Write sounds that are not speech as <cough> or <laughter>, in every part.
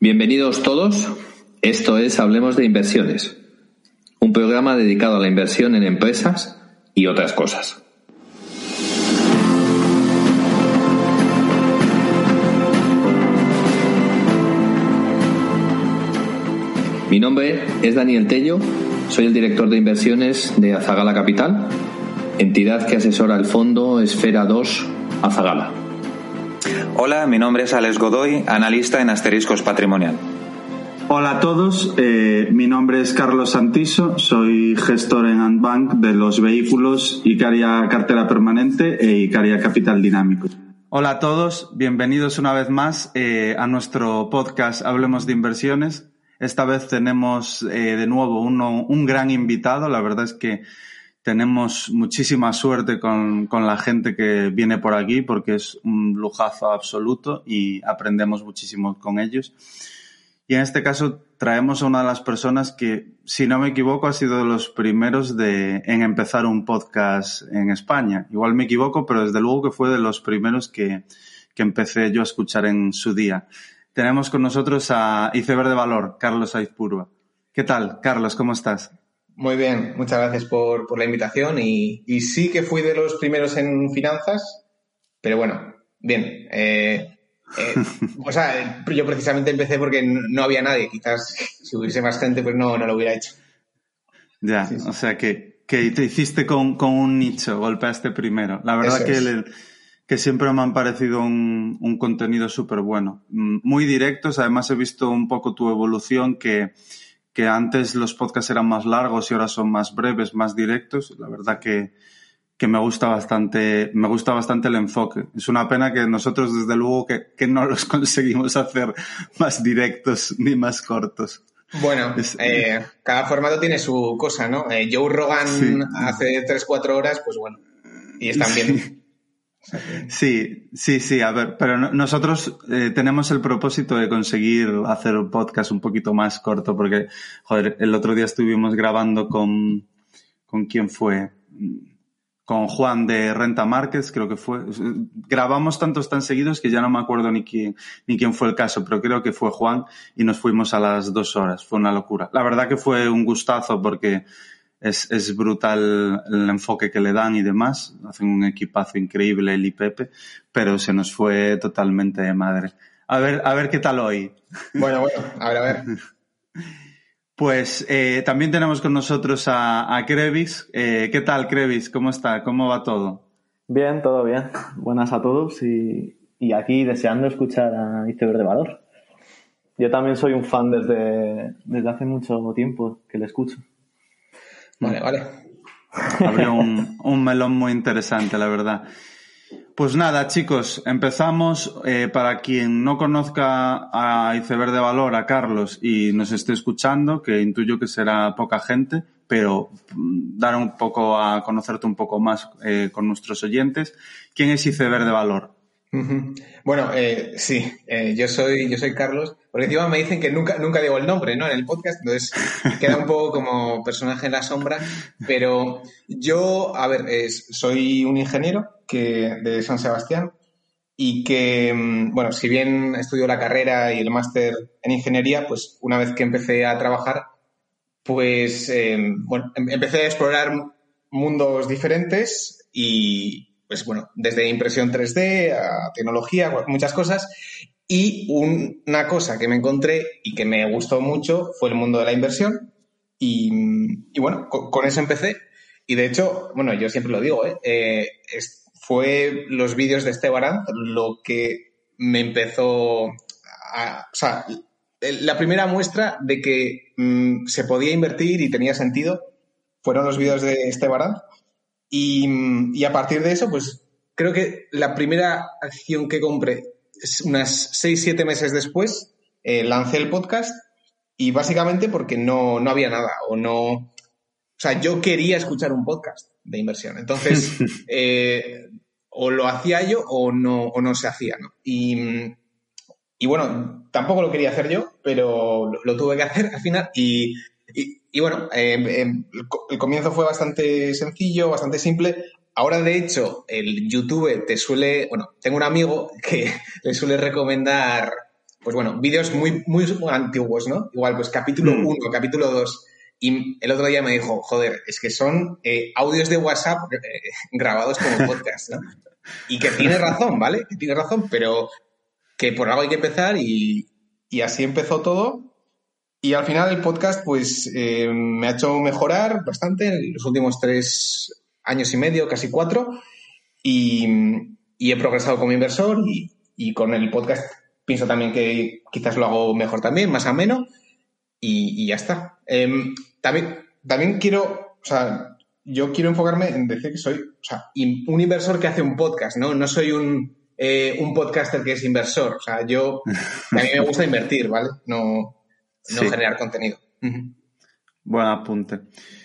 Bienvenidos todos. Esto es Hablemos de Inversiones, un programa dedicado a la inversión en empresas y otras cosas. Mi nombre es Daniel Tello, soy el director de inversiones de Azagala Capital, entidad que asesora el fondo Esfera 2 Azagala. Hola, mi nombre es Alex Godoy, analista en Asteriscos Patrimonial. Hola a todos, eh, mi nombre es Carlos Santiso, soy gestor en Antbank de los vehículos Icaria Cartera Permanente e Icaria Capital Dinámico. Hola a todos, bienvenidos una vez más eh, a nuestro podcast Hablemos de Inversiones. Esta vez tenemos eh, de nuevo uno, un gran invitado, la verdad es que tenemos muchísima suerte con, con, la gente que viene por aquí porque es un lujazo absoluto y aprendemos muchísimo con ellos. Y en este caso traemos a una de las personas que, si no me equivoco, ha sido de los primeros de, en empezar un podcast en España. Igual me equivoco, pero desde luego que fue de los primeros que, que empecé yo a escuchar en su día. Tenemos con nosotros a Iceberg de Valor, Carlos Aizpurua. ¿Qué tal, Carlos? ¿Cómo estás? Muy bien, muchas gracias por, por la invitación y, y, sí que fui de los primeros en finanzas, pero bueno, bien. Eh, eh, o sea, yo precisamente empecé porque no había nadie, quizás si hubiese más gente pues no, no lo hubiera hecho. Ya, sí, sí. o sea que, que te hiciste con, con, un nicho, golpeaste primero. La verdad que, que siempre me han parecido un, un contenido súper bueno. Muy directos, además he visto un poco tu evolución que que antes los podcasts eran más largos y ahora son más breves, más directos. La verdad que, que me gusta bastante, me gusta bastante el enfoque. Es una pena que nosotros, desde luego, que, que no los <laughs> conseguimos hacer más directos ni más cortos. Bueno, es, eh, cada formato tiene su cosa, ¿no? Eh, Joe Rogan sí. hace 3-4 horas, pues bueno, y están bien. Sí, sí, sí, a ver, pero nosotros eh, tenemos el propósito de conseguir hacer un podcast un poquito más corto porque, joder, el otro día estuvimos grabando con, ¿con quién fue? Con Juan de Renta Márquez, creo que fue. Grabamos tantos tan seguidos que ya no me acuerdo ni quién, ni quién fue el caso, pero creo que fue Juan y nos fuimos a las dos horas. Fue una locura. La verdad que fue un gustazo porque es, es, brutal el enfoque que le dan y demás. Hacen un equipazo increíble el IPP, pero se nos fue totalmente de madre. A ver, a ver qué tal hoy. Bueno, bueno, a ver, a ver. <laughs> Pues eh, también tenemos con nosotros a, a Krevis. Eh, ¿Qué tal, Krevis? ¿Cómo está? ¿Cómo va todo? Bien, todo bien. Buenas a todos y, y aquí deseando escuchar a Iceberg de Valor. Yo también soy un fan desde, desde hace mucho tiempo que le escucho. Vale, vale. Abrió un, un, melón muy interesante, la verdad. Pues nada, chicos, empezamos. Eh, para quien no conozca a Iceberg de Valor, a Carlos, y nos esté escuchando, que intuyo que será poca gente, pero dar un poco a conocerte un poco más eh, con nuestros oyentes. ¿Quién es Iceberg de Valor? Bueno, eh, sí, eh, yo soy yo soy Carlos, porque encima me dicen que nunca nunca digo el nombre, ¿no? En el podcast, entonces <laughs> queda un poco como personaje en la sombra, pero yo, a ver, es, soy un ingeniero que de San Sebastián y que, bueno, si bien estudio la carrera y el máster en ingeniería, pues una vez que empecé a trabajar, pues, eh, bueno, em, empecé a explorar mundos diferentes y, pues bueno, desde impresión 3D a tecnología, muchas cosas. Y un, una cosa que me encontré y que me gustó mucho fue el mundo de la inversión. Y, bueno, con, eso empecé. Y de hecho, bueno, yo siempre lo digo, ¿eh? Eh, fue los vídeos de Esteban lo que me empezó a. O sea, la primera muestra de que mmm, se podía invertir y tenía sentido fueron los vídeos de Esteban y, y, a partir de eso, pues creo que la primera acción que compré unas 6-7 meses después eh, lancé el podcast y básicamente porque no, no había nada o no... O sea, yo quería escuchar un podcast de inversión. Entonces, <laughs> eh, o lo hacía yo o no, o no se hacía, ¿no? Y, y bueno, tampoco lo quería hacer yo, pero lo, tuve que hacer al final y, y, bueno, em, em, el comienzo fue bastante sencillo, bastante simple. Ahora, de hecho, el YouTube te suele, bueno, tengo un amigo que <laughs> le suele recomendar, pues bueno, vídeos muy, muy antiguos, ¿no? Igual, pues capítulo 1, mm. capítulo 2. Y el otro día me dijo, joder, es que son eh, audios de WhatsApp eh, <laughs> grabados como podcast, ¿no? Y que tiene <laughs> razón, ¿vale? Que tiene razón, pero que por algo hay que empezar y, y así empezó todo. Y al final el podcast, pues, eh, me ha hecho mejorar bastante en los últimos tres años y medio, casi cuatro, y, he progresado como inversor y, con el podcast pienso también que quizás lo hago mejor también, más ameno, y, y ya está. Em, también, también quiero, o sea, yo quiero enfocarme en decir que soy, o sea, un inversor que hace un podcast, ¿no? No soy un, eh, un podcaster que es inversor. O sea, yo, a mí me gusta invertir, ¿vale? No, no generar contenido. Buen apunte.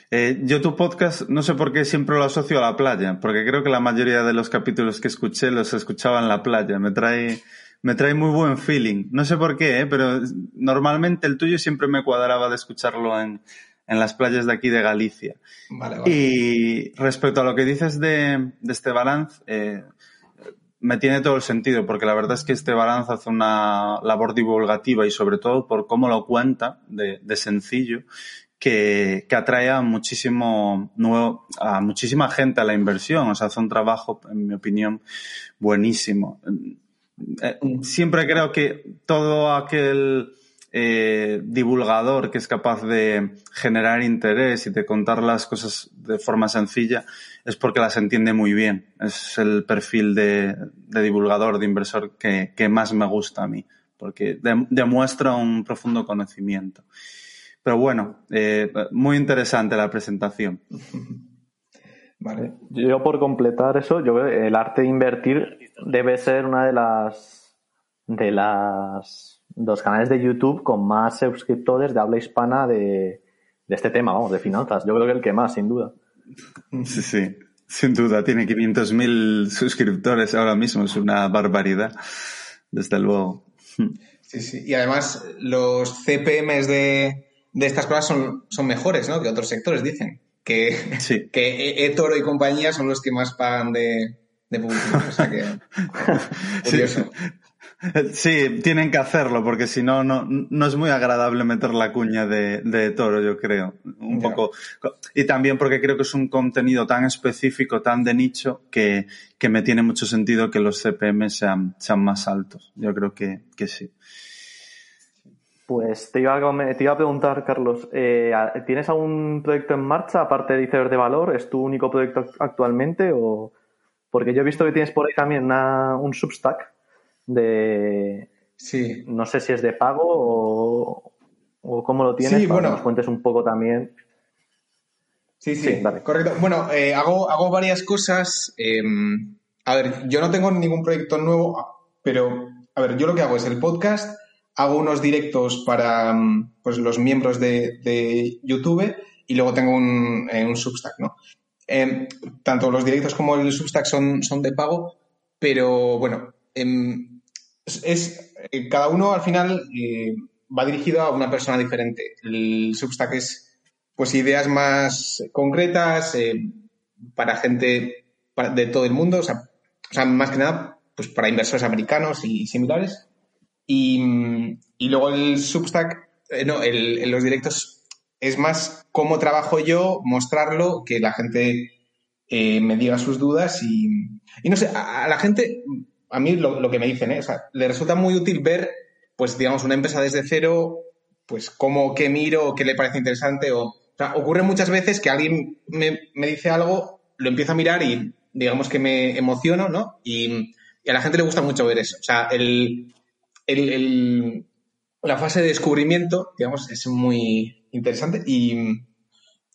Eh, yo tu podcast no sé por qué siempre lo asocio a la playa, porque creo que la mayoría de los capítulos que escuché los escuchaba en la playa. Me trae, me trae muy buen feeling. No sé por qué, ¿eh? pero normalmente el tuyo siempre me cuadraba de escucharlo en, en las playas de aquí de Galicia. Vale, vale. Y respecto a lo que dices de, de este balance, eh, me tiene todo el sentido, porque la verdad es que este balance hace una labor divulgativa y sobre todo por cómo lo cuenta de, de sencillo que, que atrae a muchísimo nuevo, a muchísima gente a la inversión. O sea, hace un trabajo, en mi opinión, buenísimo. Eh, siempre creo que todo aquel eh, divulgador que es capaz de generar interés y de contar las cosas de forma sencilla es porque las entiende muy bien. Es el perfil de, de divulgador, de inversor que, que, más me gusta a mí, porque demuestra un profundo conocimiento. Pero bueno, eh, muy interesante la presentación. <laughs> Vale. Yo por completar eso, yo el arte de invertir debe ser una de las de las dos canales de YouTube con más suscriptores de habla hispana de, de este tema, vamos, de finanzas. Yo creo que el que más, sin duda. Sí, sí, sin duda. Tiene 500.000 suscriptores ahora mismo, es una barbaridad, desde luego. Sí, sí. Y además los CPMs de, de estas cosas son, son mejores, ¿no? Que otros sectores dicen. Que, <laughs> que eToro y compañía son los que más pagan de, de publicidad. O sea que. <laughs> curioso. Sí. Tienen que hacerlo, porque si no, no, no es muy agradable meter la cuña de, de toro, yo creo. Un poco. Y también porque creo que es un contenido tan específico, tan de nicho, que, que me tiene mucho sentido que los CPM sean, sean más altos. Yo creo que, que sí. Pues te iba, a, te iba a preguntar, Carlos, eh, ¿tienes algún proyecto en marcha aparte de Iceberg de Valor? ¿Es tu único proyecto actualmente? O... Porque yo he visto que tienes por ahí también un Substack de... Sí. No sé si es de pago o, o cómo lo tienes, sí, para bueno. que nos cuentes un poco también. Sí, sí, sí correcto. Bueno, eh, hago, hago varias cosas. Eh, a ver, yo no tengo ningún proyecto nuevo, pero, a ver, yo lo que hago es el podcast hago unos directos para mm, pues, los miembros de, YouTube y luego tengo un, eh, un Substack, ¿no? Eh, tanto los directos como el Substack son, son de pago, pero bueno, es, eh, cada uno al final va dirigido a una persona diferente. El Substack es pues ideas más concretas para gente de todo el mundo, o sea, más que nada pues para inversores americanos y similares. Y, luego el Substack, eh, no, el, los directos es más cómo trabajo yo, mostrarlo, que la gente eh, me diga sus dudas y, y no sé, a, la gente, a mí lo, que me dicen, ¿eh? o sea, le resulta muy útil ver, pues digamos, una empresa desde cero, pues cómo, qué miro, qué le parece interesante o... Ocurre muchas veces que alguien me, me dice algo, lo empiezo a mirar y digamos que me emociono, ¿no? Y, y a la gente le gusta mucho ver eso. O sea, el, el, la fase de descubrimiento, digamos, es muy interesante. Y,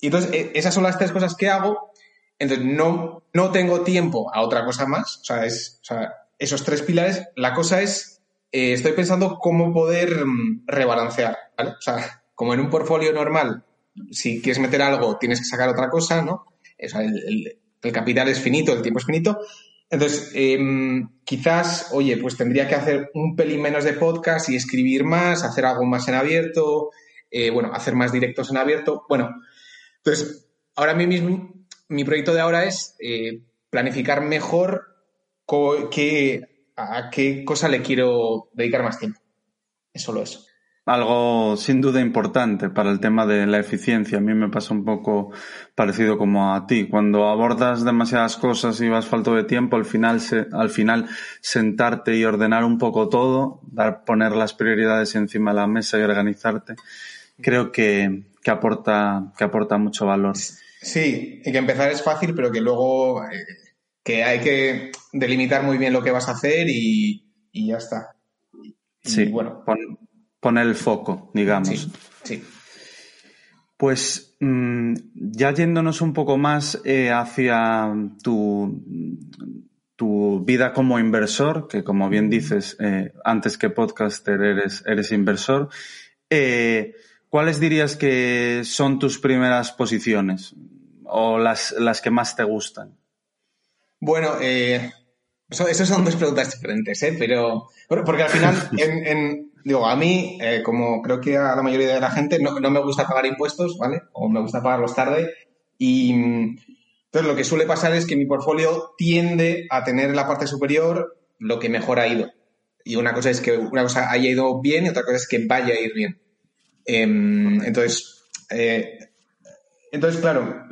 entonces, e, esas son las tres cosas que hago. Entonces, no, no tengo tiempo a otra cosa más. O sea, es, o sea esos tres pilares. La cosa es, eh, estoy pensando cómo poder mm, rebalancear, ¿vale? O sea, como en un portfolio normal, si quieres meter algo, tienes que sacar otra cosa, ¿no? O sea, el, capital es finito, el tiempo es finito. Entonces, em, quizás, oye, pues tendría que hacer un pelín menos de podcast y escribir más, hacer algo más en abierto, eh, bueno, hacer más directos en abierto. Bueno, entonces, ahora mismo, mi proyecto de ahora es eh, planificar mejor qué, a qué cosa le quiero dedicar más tiempo. Es solo eso. Algo sin duda importante para el tema de la eficiencia. A mí me pasa un poco parecido como a ti. Cuando abordas demasiadas cosas y vas falto de tiempo, al final, al final sentarte y ordenar un poco todo, dar, poner las prioridades encima de la mesa y organizarte, creo que, que aporta, que aporta mucho valor. Sí, y que empezar es fácil, pero que luego eh, que hay que delimitar muy bien lo que vas a hacer y, y ya está. sí, bueno. poner el foco, digamos. Sí, Pues mm, ya yéndonos un poco más eh, hacia tu, tu vida como inversor, que como bien dices, eh, antes que podcaster eres, eres inversor, ¿cuáles dirías que son tus primeras posiciones? o las, las que más te gustan? Bueno, eh, esas son dos preguntas diferentes, ¿eh? Pero, porque al final, <laughs> en, digo, a mí, eh, como creo que a la mayoría de la gente, no, me gusta pagar impuestos, ¿vale? O me gusta pagarlos tarde. Y entonces lo que suele pasar es que mi portfolio tiende a tener en la parte superior lo que mejor ha ido. Y una cosa es que una cosa haya ido bien y otra cosa es que vaya a ir bien. Em, entonces, eh, entonces, claro,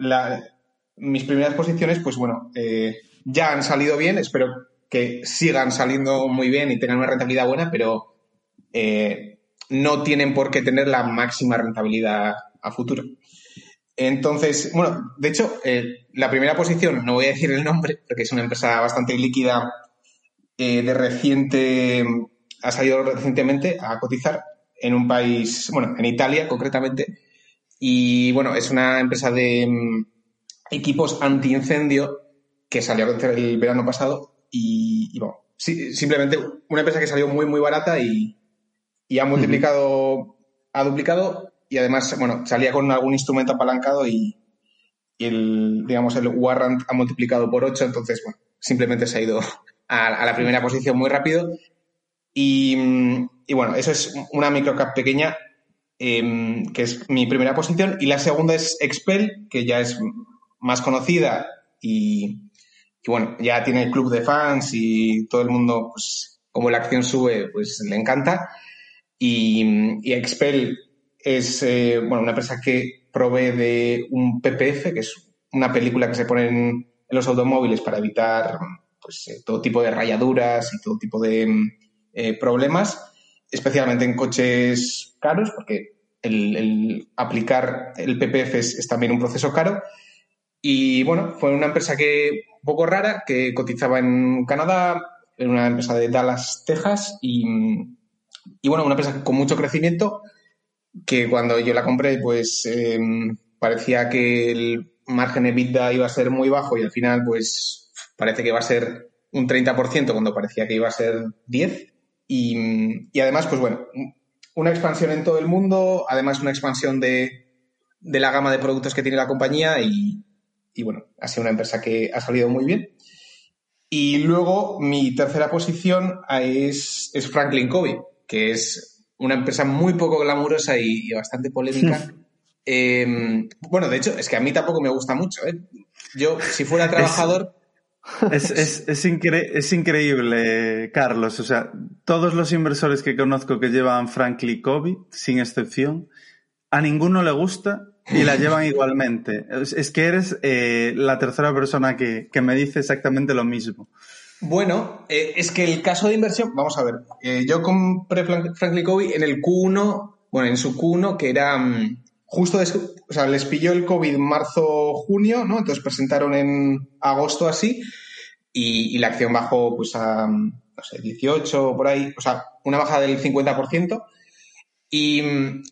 mis primeras posiciones, pues bueno, eh, ya han salido bien, espero que sigan saliendo muy bien y tengan una rentabilidad buena, pero eh, no tienen por qué tener la máxima rentabilidad a futuro. Entonces, bueno, de hecho, eh, la primera posición, no voy a decir el nombre, porque es una empresa bastante líquida, de reciente, ha salido recientemente a cotizar en un país, bueno, en Italia concretamente, y bueno, es una empresa de mm, equipos antiincendio que salió el verano pasado y, bueno, simplemente una empresa que salió muy, muy barata y, ha multiplicado, ha duplicado y además, bueno, salía con algún instrumento apalancado y, el, digamos, el warrant ha multiplicado por 8, entonces, bueno, simplemente se ha ido a, la primera posición muy rápido. Y, y, bueno, eso es una microcap pequeña Em, que es mi primera posición, y la segunda es Expel, que ya es más conocida y, bueno, ya tiene el club de fans y todo el mundo, pues como la acción sube, pues le encanta. Y, Expel es eh, bueno, una empresa que provee de un PPF, que es una película que se pone en, los automóviles para evitar pues, eh, todo tipo de rayaduras y todo tipo de eh, problemas especialmente en coches caros, porque el, aplicar el PPF es, también un proceso caro. Y bueno, fue una empresa que poco rara, que cotizaba en Canadá, en una empresa de Dallas, Texas, y, bueno, una empresa con mucho crecimiento, que cuando yo la compré, pues em, parecía que el margen EBITDA iba a ser muy bajo y al final, pues parece que va a ser un 30% cuando parecía que iba a ser 10%. Y, además, pues bueno, una expansión en todo el mundo, además una expansión de, la gama de productos que tiene la compañía y, bueno, ha sido una empresa que ha salido muy bien. Y luego mi tercera posición es, Franklin Covey, que es una empresa muy poco glamurosa y, bastante polémica. <laughs> Em, bueno, de hecho, es que a mí tampoco me gusta mucho. ¿eh? Yo, si fuera trabajador, es, es, es, es, increíble, Carlos. O sea, todos los inversores que conozco que llevan Franklin Covey, sin excepción, a ninguno le gusta y la llevan igualmente. Es, que eres eh, la tercera persona que, me dice exactamente lo mismo. Bueno, eh, es que el caso de inversión, vamos a ver, eh, yo compré Franklin Covey en el Q1, bueno, en su Q1, que era mm, justo, o sea, les pilló el COVID marzo-junio, ¿no? Entonces presentaron en agosto así y, la acción bajó pues a, no sé, 18 por ahí, o sea, una baja del 50%. ¿Y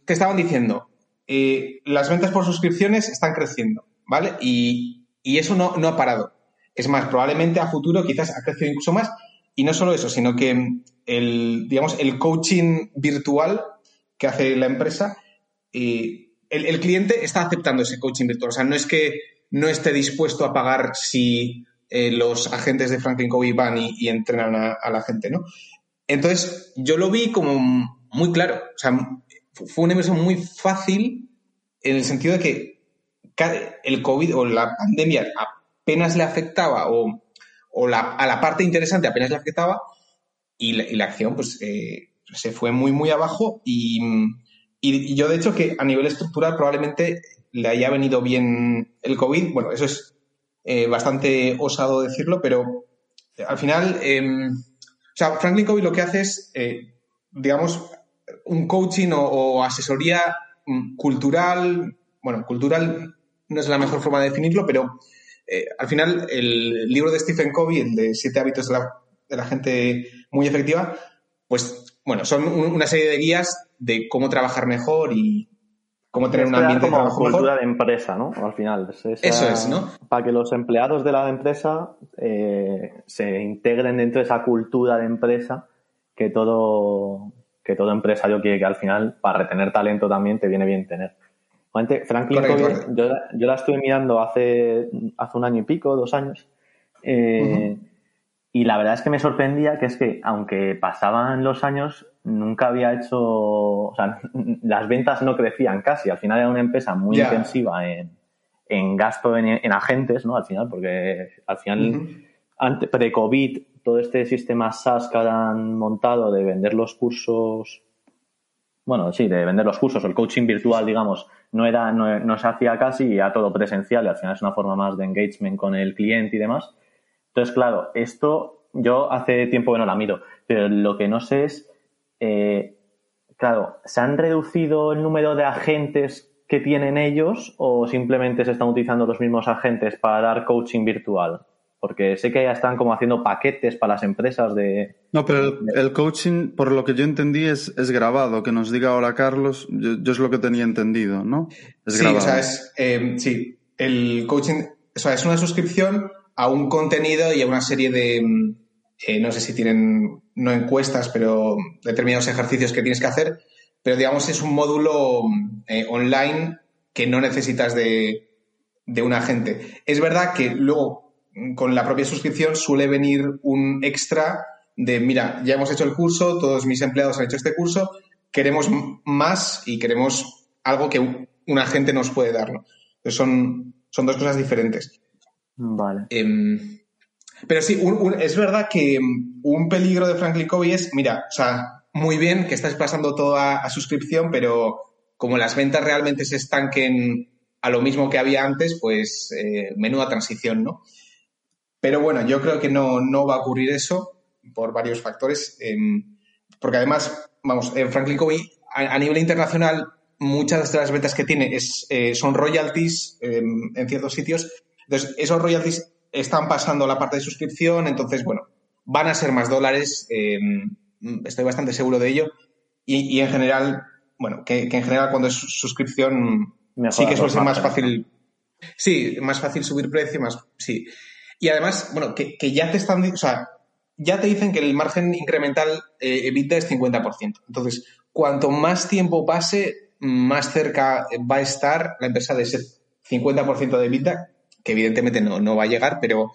qué estaban diciendo? Eh, las ventas por suscripciones están creciendo, ¿vale? Y, eso no, no ha parado. Es más, probablemente a futuro quizás ha crecido incluso más. Y no solo eso, sino que el, digamos, el coaching virtual que hace la empresa, el, el, cliente está aceptando ese coaching virtual. O sea, no es que no esté dispuesto a pagar si eh, los agentes de Franklin Covey van y, entrenan a, la gente, ¿no? Entonces, yo lo vi como muy claro. O sea, fue una inversión muy fácil en el sentido de que el COVID o la pandemia apenas le afectaba o, a la parte interesante apenas le afectaba y la, acción pues eh, se fue muy, muy abajo y, yo de hecho que a nivel estructural probablemente le haya venido bien el COVID. Bueno, eso es eh, bastante osado decirlo, pero al final, em, o sea, Franklin Covey lo que hace es, eh, digamos, un coaching o, asesoría mm, cultural, bueno, cultural no es la mejor forma de definirlo, pero eh, al final el libro de Stephen Covey, el de Siete hábitos de la, de la gente muy efectiva, pues bueno, son una serie de guías de cómo trabajar mejor y, cómo tener un ambiente de trabajo cultura de empresa, ¿no? Al final. Eso es, ¿no? Para que los empleados de la empresa eh, se integren dentro de esa cultura de empresa que todo, que todo empresario quiere que al final, para retener talento también, te viene bien tener. Franklin Covey, yo, yo, la estuve mirando hace, hace un año y pico, dos años, eh, y la verdad es que me sorprendía que es que, aunque pasaban los años, nunca había hecho, o sea, <laughs> las ventas no crecían casi. Al final era una empresa muy intensiva en, en gasto en, agentes, ¿no? Al final, porque al final, pre-COVID, todo este sistema SaaS que han montado de vender los cursos, bueno, sí, de vender los cursos, el coaching virtual, digamos, no era, no, no se hacía casi, ya todo presencial y al final es una forma más de engagement con el cliente y demás. Entonces, claro, esto yo hace tiempo que no la miro, pero lo que no sé es, eh, claro, ¿se han reducido el número de agentes que tienen ellos o simplemente se están utilizando los mismos agentes para dar coaching virtual? Porque sé que ya están como haciendo paquetes para las empresas de... No, pero el, coaching, por lo que yo entendí, es, es grabado. Que nos diga ahora Carlos, yo, es lo que tenía entendido, ¿no? Es sí, o sea, es, eh, sí, el coaching, o sea, es una suscripción a un contenido y a una serie de, mm, eh, no sé si tienen, no encuestas, pero determinados ejercicios que tienes que hacer, pero digamos es un módulo mm, eh, online que no necesitas de, de un agente. Es verdad que luego con la propia suscripción suele venir un extra de, mira, ya hemos hecho el curso, todos mis empleados han hecho este curso, queremos más y queremos algo que un, agente nos puede dar. son, son dos cosas diferentes. Vale. Em, pero sí, es verdad que em, un peligro de Franklin Covey es, mira, o sea, muy bien que estás pasando todo a, suscripción, pero como las ventas realmente se estanquen a lo mismo que había antes, pues eh, menuda transición, ¿no? Pero bueno, yo creo que no, no va a ocurrir eso por varios factores, em, porque además, vamos, en Franklin Covey, a, nivel internacional, muchas de las ventas que tiene es, eh, son royalties en ciertos sitios entonces, esos royalties están pasando a la parte de suscripción, entonces, bueno, van a ser más dólares, em, estoy bastante seguro de ello. Y, en general, bueno, que, en general cuando es suscripción sí que suele ser más fácil. Sí, más fácil subir precio, más. Sí. Y además, bueno, que, ya te están. O sea, ya te dicen que el margen incremental eh, EBITDA es 50%. Entonces, cuanto más tiempo pase, más cerca va a estar la empresa de ese 50% de EBITDA, que evidentemente no, no va a llegar, pero,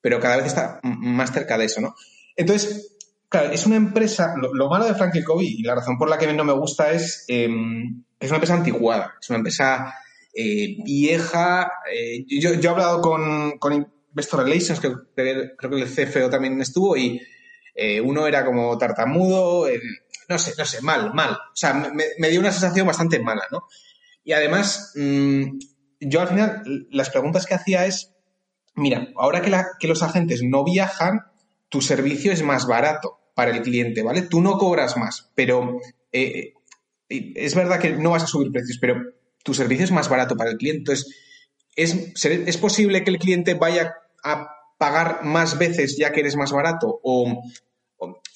pero cada vez está más cerca de eso, ¿no? Entonces, claro, es una empresa, lo, malo de Franklin Covey y la razón por la que no me gusta es em, es una empresa anticuada, es una empresa eh, vieja. Eh, yo, yo, he hablado con Investor Relations, que creo que el CFO también estuvo, y eh, uno era como tartamudo, no sé, no sé, mal, mal. O sea, me, dio una sensación bastante mala, ¿no? Y además, mm, yo al final las preguntas que hacía es, mira, ahora que, los agentes no viajan, tu servicio es más barato para el cliente, ¿vale? Tú no cobras más, pero eh, eh, es verdad que no vas a subir precios, pero tu servicio es más barato para el cliente. Entonces, ¿es, ¿es posible que el cliente vaya a pagar más veces ya que eres más barato? O,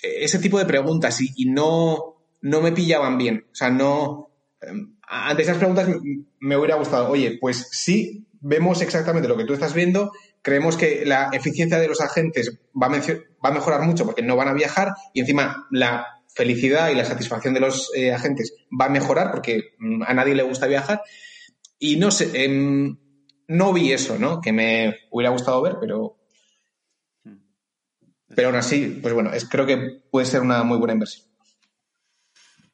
ese tipo de preguntas y, no, no me pillaban bien. O sea, no... Em, ante esas preguntas me hubiera gustado, oye, pues sí, vemos exactamente lo que tú estás viendo, creemos que la eficiencia de los agentes va a, va a mejorar mucho porque no van a viajar y encima la felicidad y la satisfacción de los eh, agentes va a mejorar porque mm, a nadie le gusta viajar. Y no sé, em, no vi eso, ¿no? Que me hubiera gustado ver, pero. Pero aún así, pues bueno, es, creo que puede ser una muy buena inversión.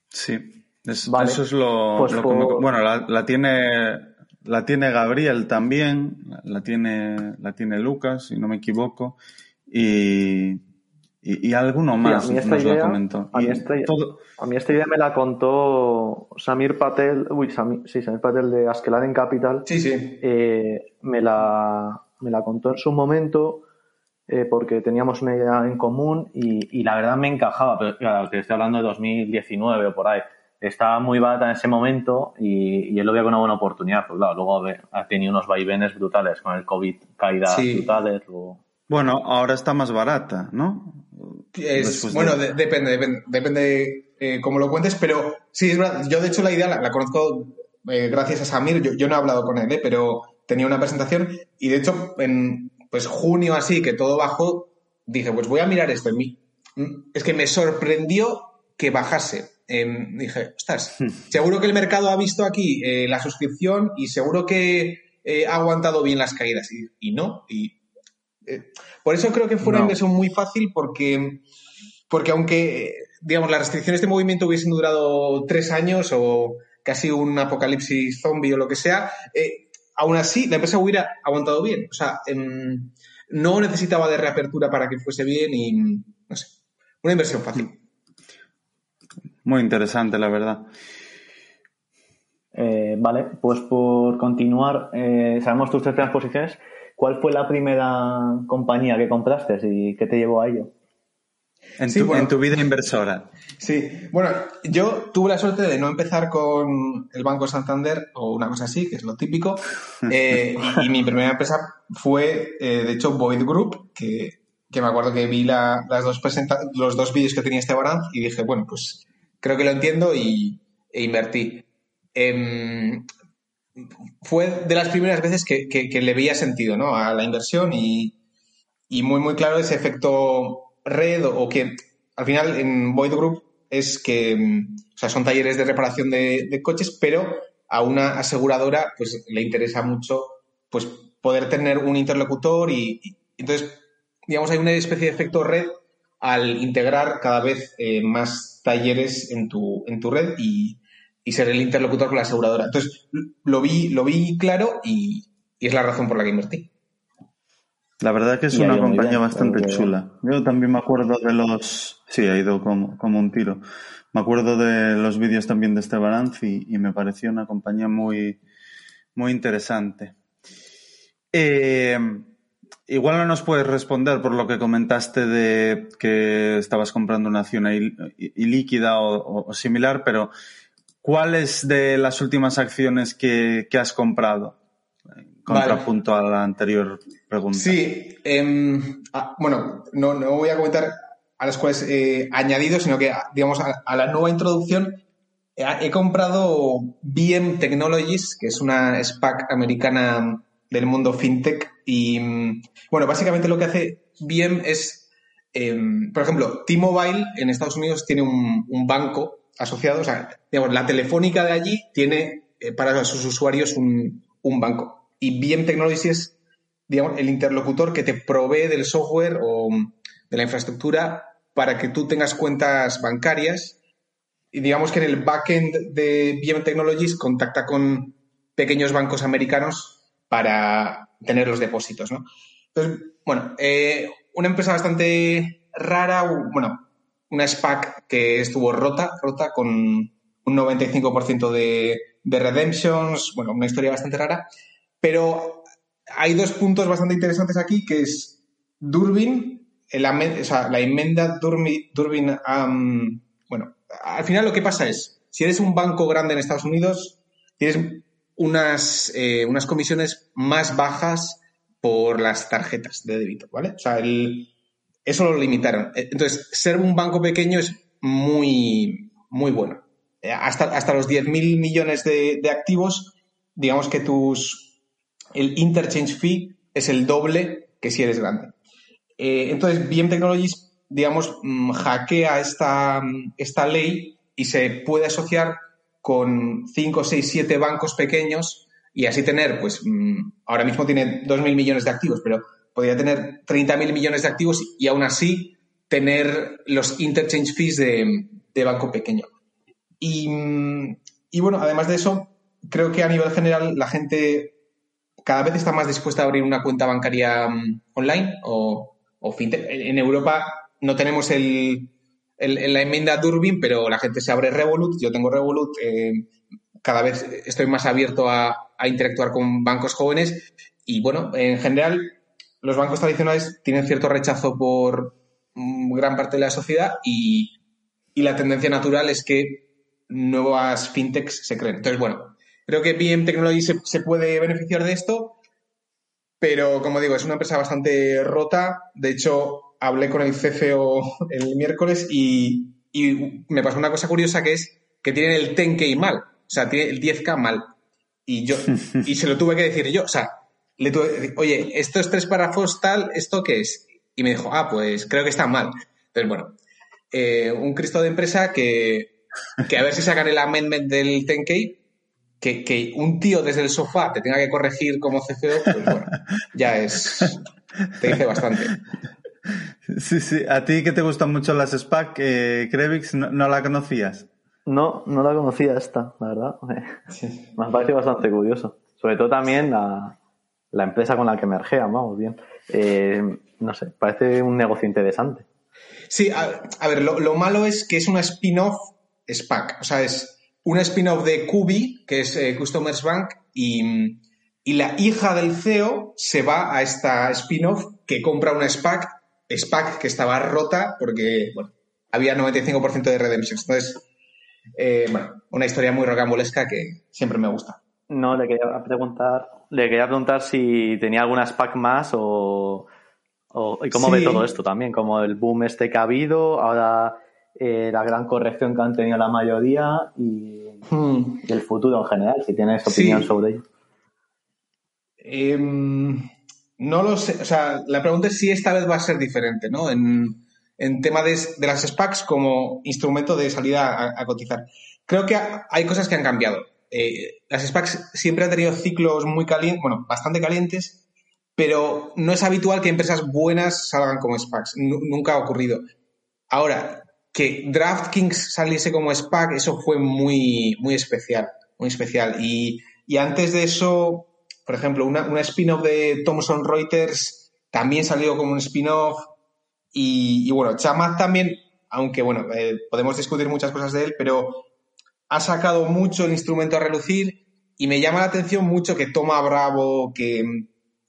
Sí, eso es lo, pues que Bueno, la, tiene la tiene Gabriel también, la tiene, la tiene Lucas, si no me equivoco, y, y, alguno más a mí esta idea, comentó. A mí, esta, a mí, esta, idea me la contó Samir Patel, uy, Samir, sí, Samir Patel de Askelaren Capital. Sí, sí. Eh, me, la, me la contó en su momento eh, porque teníamos una idea en común y, y la verdad me encajaba, pero claro, que estoy hablando de 2019 o por ahí. Estaba muy barata en ese momento y, y él lo veía como una buena oportunidad. Pues claro, luego ha tenido unos vaivenes brutales con el COVID, caídas brutales. Bueno, ahora está más barata, ¿no? Bueno, depende, depende, depende eh, cómo lo cuentes, pero sí, es verdad. Yo, de hecho, la idea la, conozco eh, gracias a Samir. Yo, no he hablado con él, eh, pero tenía una presentación y, de hecho, en pues junio así, que todo bajó, dije, pues voy a mirar esto en mí. Mm, es que me sorprendió que bajase. Em, dije, ostras, hmm. seguro que el mercado ha visto aquí la suscripción y seguro que ha aguantado bien las caídas. Y, no, y por eso creo que fue una inversión muy fácil porque, porque aunque, digamos, las restricciones de movimiento hubiesen durado tres años o casi un apocalipsis zombie o lo que sea, eh, aún así la empresa hubiera aguantado bien. O sea, no necesitaba de reapertura para que fuese bien y, no sé, una inversión fácil. Muy interesante, la verdad. Eh, vale, pues por continuar, eh, sabemos tus tres posiciones. ¿Cuál fue la primera compañía que compraste y qué te llevó a ello? En, tu, vida inversora. Sí, bueno, yo tuve la suerte de no empezar con el Banco Santander o una cosa así, que es lo típico. <laughs> Eh, y, mi primera empresa fue, eh, de hecho, Void Group, que, me acuerdo que vi las dos los dos vídeos que tenía este Baranz y dije, bueno, pues creo que lo entiendo y, e invertí. Em, fue de las primeras veces que, le veía sentido ¿no? a la inversión y, muy, muy claro ese efecto red o, que al final en Void Group es que o sea, son talleres de reparación de, coches, pero a una aseguradora pues le interesa mucho pues poder tener un interlocutor y, entonces digamos hay una especie de efecto red al integrar cada vez eh, más talleres en tu, en tu red y, y ser el interlocutor con la aseguradora. Entonces, lo vi, lo vi claro y, es la razón por la que invertí. La verdad que es una compañía bastante chula. Yo también me acuerdo de los... Sí, ha ido como, como un tiro. Me acuerdo de los vídeos también de este balance y, me pareció una compañía muy, muy interesante. Eh, igual no nos puedes responder por lo que comentaste de que estabas comprando una acción ilíquida o, o similar, pero ¿Cuáles de las últimas acciones que, has comprado? Contrapunto a la anterior pregunta. Sí, ah, bueno, no, voy a comentar a las cuales he añadido, sino que, digamos, a, la nueva introducción he, comprado BM Technologies, que es una SPAC americana del mundo fintech. Y, bueno, básicamente lo que hace BM es, em, por ejemplo, T-Mobile en Estados Unidos tiene un banco asociado, o digamos, la telefónica de allí tiene eh, para sus usuarios un, banco. Y BM Technologies es, digamos, el interlocutor que te provee del software o de la infraestructura para que tú tengas cuentas bancarias. Y digamos que en el backend de BM Technologies contacta con pequeños bancos americanos para tener los depósitos, ¿no? Entonces, bueno, eh, una empresa bastante rara, bueno, una SPAC que estuvo rota, rota con un 95% de, de redemptions, bueno, una historia bastante rara, pero hay dos puntos bastante interesantes aquí, que es Durbin, o sea, la enmienda Durbin, Durbin bueno, al final lo que pasa es, si eres un banco grande en Estados Unidos, tienes unas, eh, unas comisiones más bajas por las tarjetas de débito, ¿vale? O sea, el, eso lo limitaron. Eh, entonces, ser un banco pequeño es muy, muy bueno. Eh, hasta, hasta los 10.000 millones de, activos, digamos que tus, el interchange fee es el doble que si eres grande. Eh, entonces, BM Technologies, digamos, mm, hackea esta, esta ley y se puede asociar con 5, 6, 7 bancos pequeños y así tener, pues, mm, ahora mismo tiene 2.000 millones de activos, pero podría tener 30.000 millones de activos y aún así tener los interchange fees de, de banco pequeño. Y, y, bueno, además de eso, creo que a nivel general la gente cada vez está más dispuesta a abrir una cuenta bancaria mm, online o, o fintech. En Europa no tenemos el, el, la enmienda Durbin, pero la gente se abre Revolut, yo tengo Revolut, eh, cada vez estoy más abierto a, a interactuar con bancos jóvenes y bueno, en general los bancos tradicionales tienen cierto rechazo por gran parte de la sociedad y, la tendencia natural es que nuevas fintechs se creen. Entonces, bueno, creo que BM Technology se, puede beneficiar de esto, pero como digo, es una empresa bastante rota. De hecho, hablé con el CFO <laughs> el miércoles y, y me pasó una cosa curiosa que es que tienen el 10K mal, o sea, tiene el 10K mal. Y yo, <laughs> y se lo tuve que decir yo, o sea, le tuve, oye, estos tres párrafos tal, ¿esto qué es? Y me dijo, ah, pues creo que está mal. Entonces, bueno, eh, un Cristo de empresa que, que a ver si sacan el amendment del 10K, que, que, un tío desde el sofá te tenga que corregir como CFO, pues bueno, ya es, te dice bastante. Sí, sí. ¿A ti que te gustan mucho las SPAC, eh, Krevix, no, la conocías? No, no la conocía esta, la verdad. <laughs> Me parece bastante curioso. Sobre todo también la, la empresa con la que mergean, vamos bien. Eh, no sé, parece un negocio interesante. Sí, a, ver, lo, malo es que es una spin-off SPAC, o sea, es una spin-off de Kubi, que es eh, Customers Bank, y, la hija del CEO se va a esta spin-off que compra una SPAC, SPAC que estaba rota porque, bueno, había 95% de redemptions. Entonces, eh, bueno, una historia muy rocambolesca que siempre me gusta. No, le quería preguntar, le quería preguntar si tenía alguna SPAC más o, y cómo ve todo esto también, como el boom este que ha habido, ahora eh, la gran corrección que han tenido la mayoría y, hmm. el futuro en general, si tienes opinión sobre ello. Em, no lo sé, o sea, la pregunta es si esta vez va a ser diferente, ¿no? En, en tema de, las SPACs como instrumento de salida a, cotizar. Creo que hay cosas que han cambiado. Eh, las SPACs siempre han tenido ciclos muy calientes, bueno, bastante calientes, pero no es habitual que empresas buenas salgan como SPACs. nunca ha ocurrido. Ahora, que DraftKings saliese como SPAC, eso fue muy, muy especial, muy especial. Y, antes de eso, por ejemplo, una, spin-off de Thomson Reuters también salió como un spin-off. Y, bueno, Chamath también, aunque bueno, eh, podemos discutir muchas cosas de él, pero ha sacado mucho el instrumento a relucir y me llama la atención mucho que Toma Bravo, que,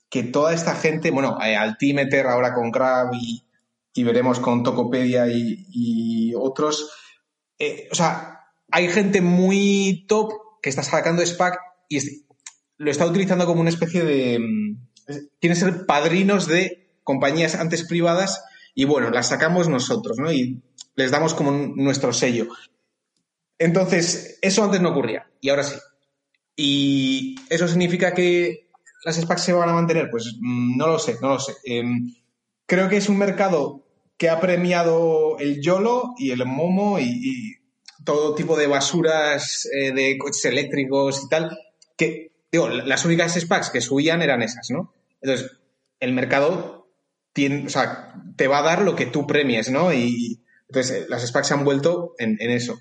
que toda esta gente, bueno, eh, Altimeter ahora con Crab y, veremos con Tokopedia y, otros, eh, o sea, hay gente muy top que está sacando SPAC y lo está utilizando como una especie de... Quieren ser padrinos de compañías antes privadas y bueno, las sacamos nosotros, ¿no? Y les damos como nuestro sello. Entonces, eso antes no ocurría y ahora sí. Y eso significa que las SPACs se van a mantener? Pues mm, no lo sé, no lo sé. Em, creo que es un mercado que ha premiado el YOLO y el MOMO y, todo tipo de basuras eh, de coches eléctricos y tal, que, digo, las únicas SPACs que subían eran esas, ¿no? Entonces, el mercado o sea, te va a dar lo que tú premies, ¿no? Y entonces las SPACs se han vuelto en eso.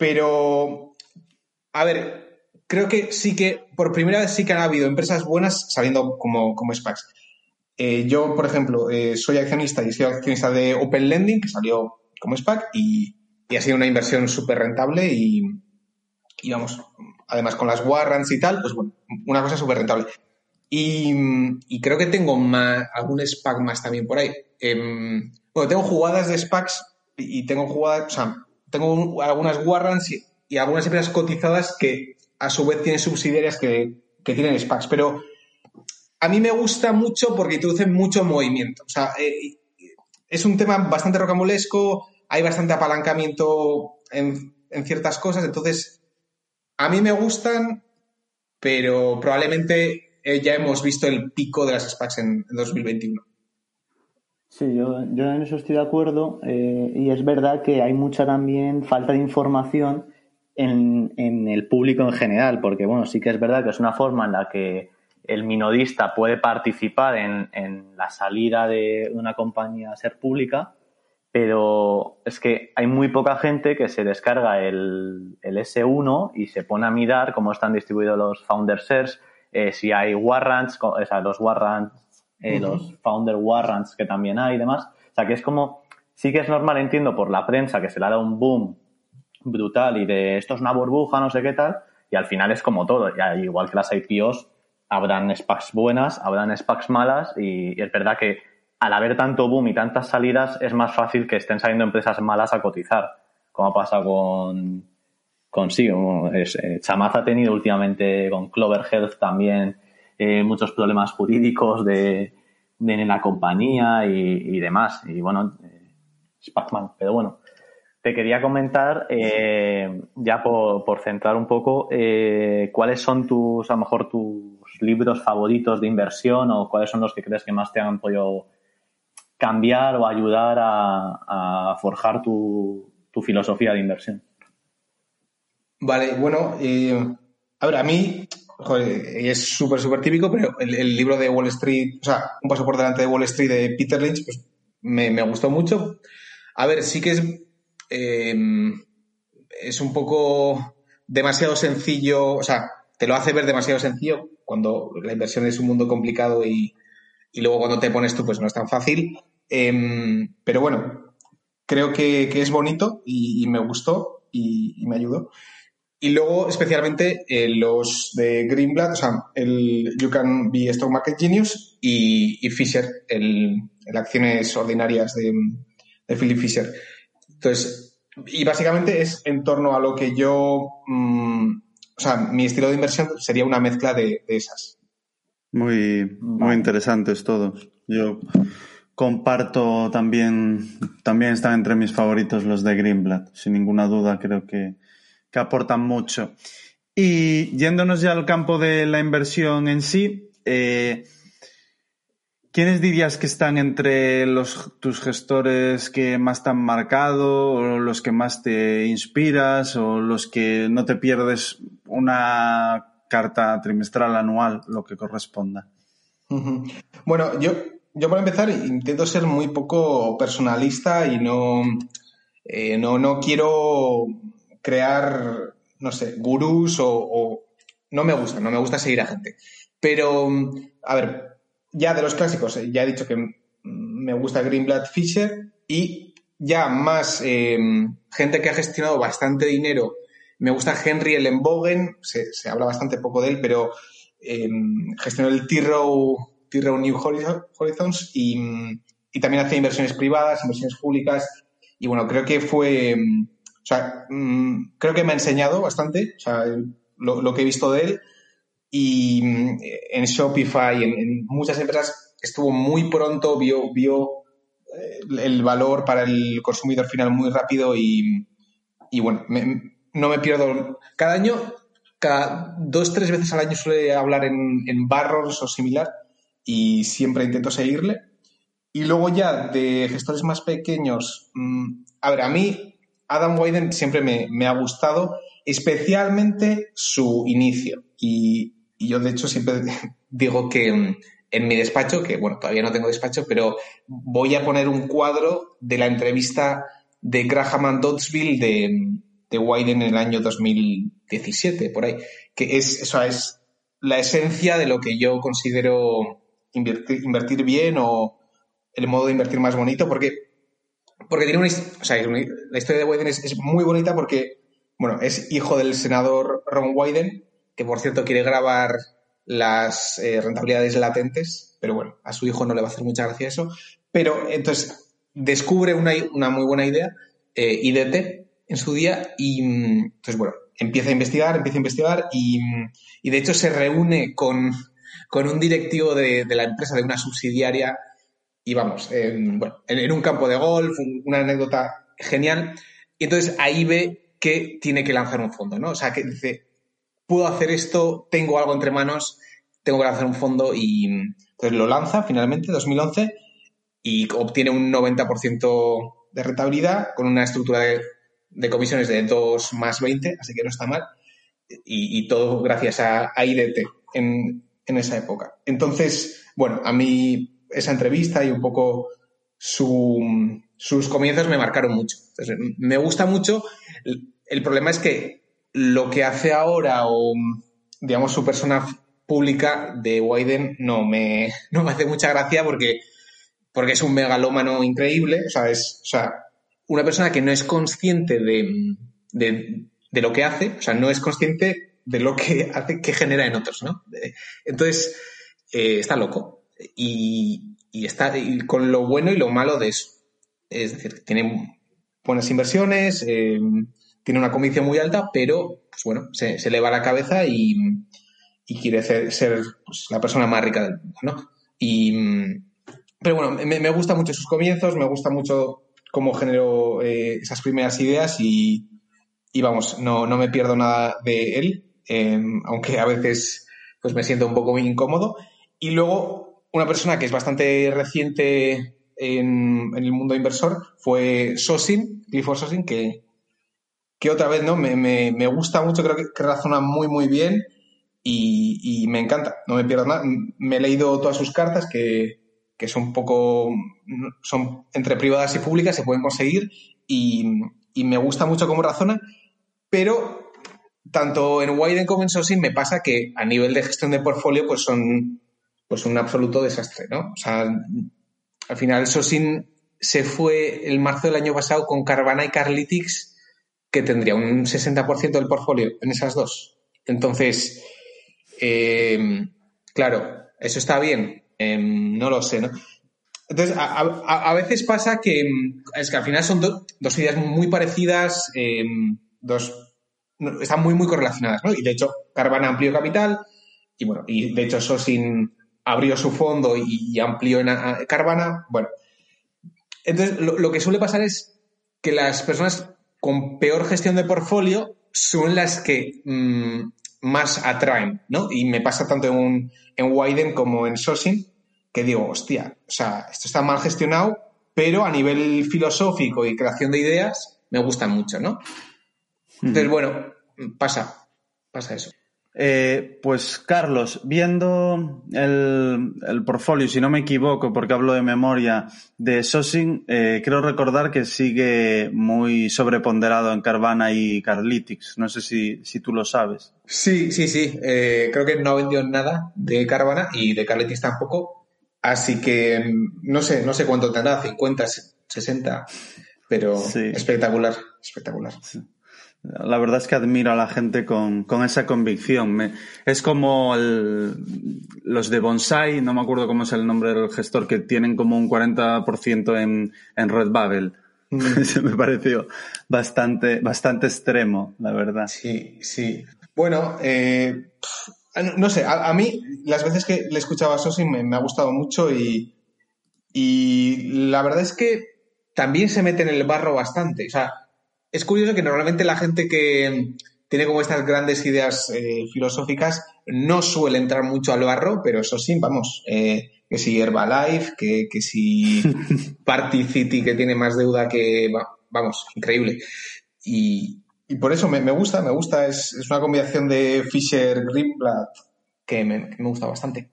Pero, a ver, creo que sí que, por primera vez sí que han habido empresas buenas saliendo como, como SPACs. Eh, yo, por ejemplo, eh, soy accionista y soy accionista de Open Lending, que salió como SPAC y, ha sido una inversión súper rentable y, vamos, además con las warrants y tal, pues bueno, una cosa súper rentable. Y, creo que tengo más, algún SPAC más también por ahí. Em, bueno, tengo jugadas de SPACs y tengo jugadas, o sea, tengo algunas warrants y algunas empresas cotizadas que a su vez tiene subsidiarias que, tienen SPACs. Pero a mí me gusta mucho porque introduce mucho movimiento. O sea, eh, es un tema bastante rocambolesco, hay bastante apalancamiento en, ciertas cosas, entonces a mí me gustan, pero probablemente eh, ya hemos visto el pico de las SPACs en, 2021. Sí, yo, yo, en eso estoy de acuerdo eh, y es verdad que hay mucha también falta de información en, en, el público en general, porque bueno, sí que es verdad que es una forma en la que el minodista puede participar en, en la salida de una compañía a ser pública, pero es que hay muy poca gente que se descarga el, el S1 y se pone a mirar cómo están distribuidos los founder eh, si hay warrants, o sea, los warrants, eh, los founder warrants que también hay y demás. O sea, que es como, sí que es normal, entiendo, por la prensa que se le ha dado un boom brutal y de esto es una burbuja, no sé qué tal, y al final es como todo, ya, igual que las IPOs, habrán SPACs buenas, habrán SPACs malas y es verdad que al haber tanto boom y tantas salidas, es más fácil que estén saliendo empresas malas a cotizar, como pasa con, con sí, es, eh, Chamaz ha tenido últimamente con Clover Health también eh, muchos problemas jurídicos de, de la compañía y, demás. Y bueno, eh, Pero bueno, te quería comentar, eh, ya por, por, centrar un poco, eh, cuáles son tus, a lo mejor tus libros favoritos de inversión o cuáles son los que crees que más te han podido cambiar o ayudar a, forjar tu, filosofía de inversión? Vale, bueno, a a mí es súper, súper típico, pero el, libro de Wall Street, o sea, Un paso por delante de Wall Street de Peter Lynch, pues me, gustó mucho. A ver, sí que es, eh, es un poco demasiado sencillo, o sea, te lo hace ver demasiado sencillo cuando la inversión es un mundo complicado y, y luego cuando te pones tú, pues no es tan fácil. Em, pero bueno, creo que, es bonito y, me gustó y, me ayudó. Y luego, especialmente, eh, los de Greenblatt, o sea, el You Can Be Stock Market Genius y, Fisher, el, acciones ordinarias de, Philip Fisher. Entonces, y básicamente es en torno a lo que yo, mm, o sea, mi estilo de inversión sería una mezcla de, de esas. Muy, muy interesantes todos. Yo comparto también, también están entre mis favoritos los de Greenblatt, sin ninguna duda, creo que, que aportan mucho. Y yéndonos ya al campo de la inversión en sí, eh, ¿quiénes dirías que están entre los, tus gestores que más te han marcado, o los que más te inspiras, o los que no te pierdes una carta trimestral, anual, lo que corresponda? Bueno, yo yo para empezar intento ser muy poco personalista y no, eh, no, no, quiero crear, no sé, gurús o, No me gusta, no me gusta seguir a gente. Pero, a ver, ya de los clásicos, eh, ya he dicho que me gusta Greenblatt Fisher y ya más em, gente que ha gestionado bastante dinero. Me gusta Henry Ellenbogen, se, se habla bastante poco de él, pero em, gestionó el T-Row New Horizons y, y, también hace inversiones privadas, inversiones públicas y bueno, creo que fue, o sea, mm, creo que me ha enseñado bastante, o sea, lo, lo que he visto de él y mm, en Shopify, en, en, muchas empresas estuvo muy pronto, vio, vio eh, el valor para el consumidor final muy rápido y, y bueno, no me pierdo. Cada año, cada dos, tres veces al año suele hablar en, en Barrons o similar y siempre intento seguirle. Y luego ya de gestores más pequeños, mm, a ver, a mí Adam Wyden siempre me, ha gustado, especialmente su inicio. Y, yo de hecho siempre <laughs> digo que mm, en mi despacho, que bueno, todavía no tengo despacho, pero voy a poner un cuadro de la entrevista de Graham and Doddsville de, de Wyden en el año 2017, por ahí, que es, es la esencia de lo que yo considero invertir bien o el modo de invertir más bonito, porque, porque tiene una, o sea, la historia de Wyden es, muy bonita porque, bueno, es hijo del senador Ron Wyden, que por cierto quiere grabar las eh, rentabilidades latentes, pero bueno, a su hijo no le va a hacer mucha gracia eso, pero entonces descubre una, una muy buena idea, eh, IDT, en su día, y entonces, bueno, empieza a investigar, empieza a investigar, y, y de hecho se reúne con con un directivo de, la empresa, de una subsidiaria, y vamos, en, bueno, en, un campo de golf, una anécdota genial. Y entonces ahí ve que tiene que lanzar un fondo, ¿no? O sea, que dice, puedo hacer esto, tengo algo entre manos tengo que lanzar un fondo y entonces lo lanza finalmente, 2011, y obtiene un 90% de rentabilidad con una estructura de, comisiones de 2 más 20, así que no está mal, y, todo gracias a, IDT en, en esa época. Entonces, bueno, a mí esa entrevista y un poco sus comienzos me marcaron mucho. me gusta mucho. El problema es que lo que hace ahora o, digamos, su persona pública de Wyden no me, <laughs> no me hace mucha gracia porque, porque es un megalómano increíble. O sea, es, o sea, una persona que no es consciente de, de, lo que hace, o sea, no es consciente de lo que <laughs> hace, que genera en otros, ¿no? Entonces, eh, está loco. Y, y está con lo bueno y lo malo de eso. Es decir, tiene buenas inversiones, eh, tiene una convicción muy alta, pero pues bueno, se, se le va la cabeza y, quiere ser, pues, la persona más rica del mundo, ¿no? Y, pero bueno, me, gusta mucho sus comienzos, me gusta mucho cómo generó eh, esas primeras ideas y, vamos, no, no, me pierdo nada de él, eh, aunque a veces pues me siento un poco muy incómodo. Y luego una persona que es bastante reciente en, el mundo inversor fue Sosin, Clifford Sosin, que, que otra vez ¿no? Me, gusta mucho, creo que, razona muy, muy bien y, me encanta, no me pierdo nada. Me he leído todas sus cartas que, son un poco, son entre privadas y públicas, se pueden conseguir y, me gusta mucho cómo razona, pero tanto en Widen como en Sosin me pasa que a nivel de gestión de portfolio pues son pues un absoluto desastre, ¿no? O sea, al final Sosin se fue el marzo del año pasado con Carvana y Carlytics, que tendría un 60% del portfolio en esas dos. Entonces, eh, claro, eso está bien, em, no lo sé, ¿no? Entonces, a, veces pasa que es que al final son dos ideas muy parecidas, em, dos están muy, muy correlacionadas, ¿no? Y de hecho, Carvana amplió capital, y bueno, y de hecho Sosin abrió su fondo y, amplió en Carvana. Bueno, entonces lo, que suele pasar es que las personas con peor gestión de portfolio son las que mm, más atraen, ¿no? Y me pasa tanto en, en Widen como en Sosin, que digo, hostia, o sea, esto está mal gestionado, pero a nivel filosófico y creación de ideas me gustan mucho, ¿no? Entonces, bueno, pasa, pasa eso. Eh, pues Carlos, viendo el, el, portfolio, si no me equivoco, porque hablo de memoria, de Sosin, eh, creo recordar que sigue muy sobreponderado en Carvana y Carlytics. No sé si, si tú lo sabes. Sí, sí, sí. Eh, creo que no ha vendido nada de Carvana y de Carlytics tampoco. Así que mm, no sé, no sé cuánto tendrá, 50, 60, pero espectacular, espectacular. La verdad es que admiro a la gente con, con esa convicción. es como los de Bonsai, no me acuerdo cómo es el nombre del gestor, que tienen como un 40% en, en Redbubble. Mm. <laughs> Me pareció bastante, bastante extremo, la verdad. Sí, sí. Bueno, eh, no, sé, a, mí las veces que le escuchaba a Sosi me, me ha gustado mucho y, y la verdad es que también se mete en el barro bastante. O sea, es curioso que normalmente la gente que tiene como estas grandes ideas eh, filosóficas no suele entrar mucho al barro, pero eso sí, vamos, eh, que si Herbalife, que, que si <laughs> Party City, que tiene más deuda que, vamos, increíble. Y, por eso me, gusta, me gusta, es, una combinación de Fisher Greenblatt que me, que me gusta bastante.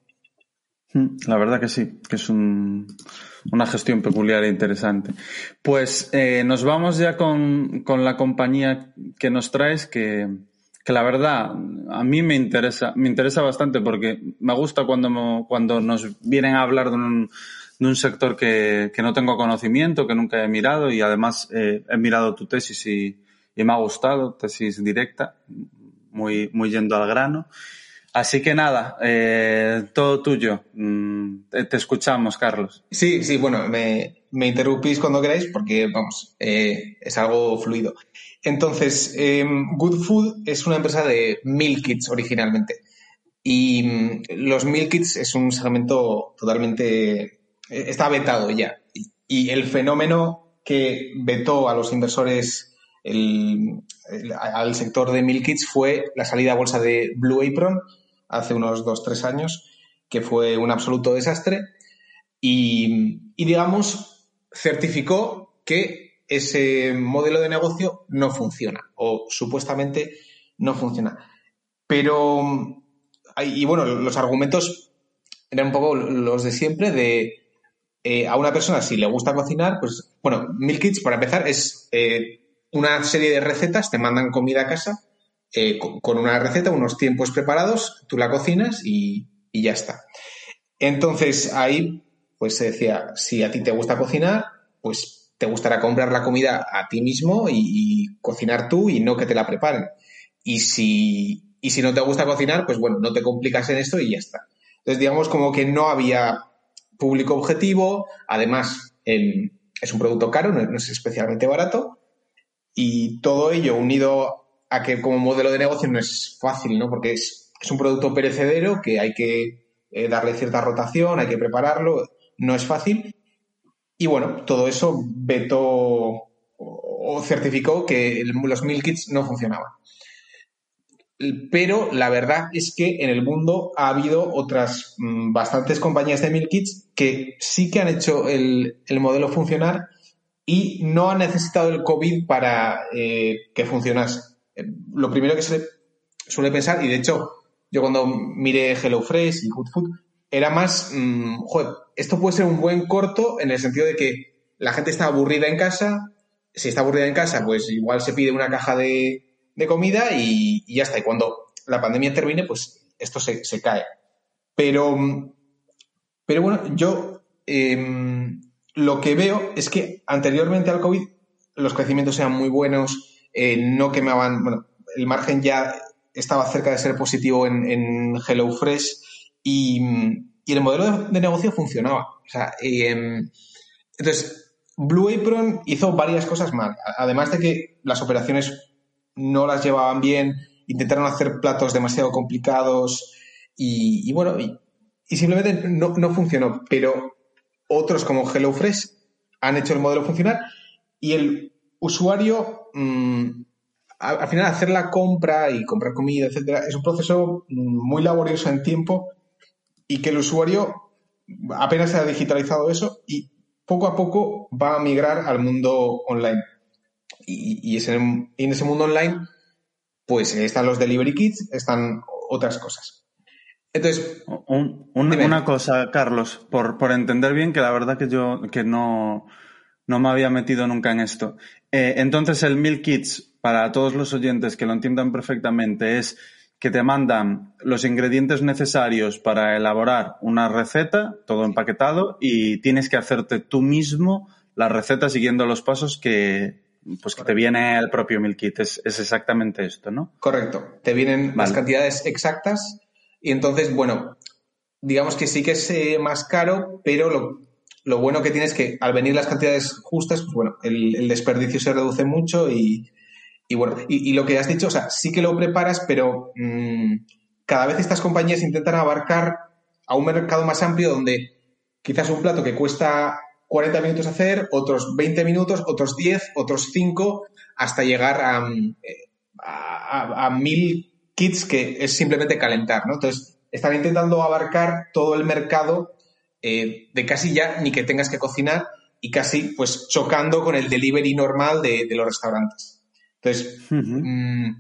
Mm, la verdad que sí, que es un, una gestión peculiar e interesante. Pues eh, nos vamos ya con, con, la compañía que nos traes, que, que, la verdad a mí me interesa, me interesa bastante porque me gusta cuando, cuando nos vienen a hablar de un, de un sector que, que, no tengo conocimiento, que nunca he mirado y además eh, he mirado tu tesis y, y, me ha gustado, tesis directa, muy, muy yendo al grano. Así que nada, eh, todo tuyo. Mm, te, escuchamos, Carlos. Sí, sí, bueno, me, interrumpís cuando queráis porque, vamos, eh, es algo fluido. Entonces, em, Good Food es una empresa de meal kits originalmente. Y mm, los meal kits es un segmento totalmente... Eh, está vetado ya. Y, el fenómeno que vetó a los inversores al sector de meal kits fue la salida a bolsa de Blue Apron hace unos dos, tres años, que fue un absoluto desastre y, digamos, certificó que ese modelo de negocio no funciona o supuestamente no funciona. Pero, y bueno, los argumentos eran un poco los de siempre de eh, a una persona si le gusta cocinar, pues bueno, Milk Kids para empezar es eh, una serie de recetas, te mandan comida a casa eh, con, una receta, unos tiempos preparados, tú la cocinas y, y ya está. Entonces ahí pues se decía, si a ti te gusta cocinar, pues te gustará comprar la comida a ti mismo y, cocinar tú y no que te la preparen. Y si, y si no te gusta cocinar, pues bueno, no te complicas en esto y ya está. Entonces, digamos como que no había público objetivo, además es un producto caro, no, es especialmente barato, y todo ello unido a que como modelo de negocio no es fácil, ¿no? Porque es, es un producto perecedero que hay que eh, darle cierta rotación, hay que prepararlo, no es fácil. Y bueno, todo eso vetó o certificó que los meal kits no funcionaban. Pero la verdad es que en el mundo ha habido otras mm, bastantes compañías de meal kits que sí que han hecho el, modelo funcionar y no han necesitado el COVID para eh, que funcionase. Lo primero que se suele pensar, y de hecho, yo cuando miré HelloFresh y Good Food, era más, mm, joder, esto puede ser un buen corto en el sentido de que la gente está aburrida en casa, si está aburrida en casa, pues igual se pide una caja de, comida y, ya está. Y cuando la pandemia termine, pues esto se, cae. Pero, pero bueno, yo em, lo que veo es que anteriormente al COVID los crecimientos eran muy buenos, eh, no quemaban, bueno, el margen ya estaba cerca de ser positivo en, HelloFresh y, el modelo de, negocio funcionaba. O sea, em, entonces, Blue Apron hizo varias cosas mal. Además de que las operaciones no las llevaban bien, intentaron hacer platos demasiado complicados y, bueno, y, simplemente no, funcionó. Pero otros como HelloFresh han hecho el modelo funcionar y el usuario, mm, al, final, hacer la compra y comprar comida, etcétera, es un proceso mm, muy laborioso en tiempo y que el usuario apenas se ha digitalizado eso y poco a poco va a migrar al mundo online. Y, y, en ese mundo online, pues están los delivery kits, están otras cosas. Entonces. una cosa, Carlos, por, por, entender bien, que la verdad que yo que no, no me había metido nunca en esto. Eh, entonces, el Milk Kits, para todos los oyentes que lo entiendan perfectamente, es que te mandan los ingredientes necesarios para elaborar una receta, todo empaquetado, y tienes que hacerte tú mismo la receta siguiendo los pasos que, pues que te viene el propio Milk Kit. Es, exactamente esto, ¿no? Correcto. Te vienen las cantidades exactas y entonces, bueno, digamos que sí que es eh, más caro, pero lo, lo, bueno que tienes es que al venir las cantidades justas, pues bueno, el, desperdicio se reduce mucho y, bueno, y, lo que has dicho, o sea, sí que lo preparas, pero mm, cada vez estas compañías intentan abarcar a un mercado más amplio donde quizás un plato que cuesta 40 minutos hacer, otros 20 minutos, otros 10, otros 5, hasta llegar a, mm, a, mil kits que es simplemente calentar, ¿no? Entonces, están intentando abarcar todo el mercado eh, de casi ya ni que tengas que cocinar y casi pues chocando con el delivery normal de los restaurantes. Entonces, mm,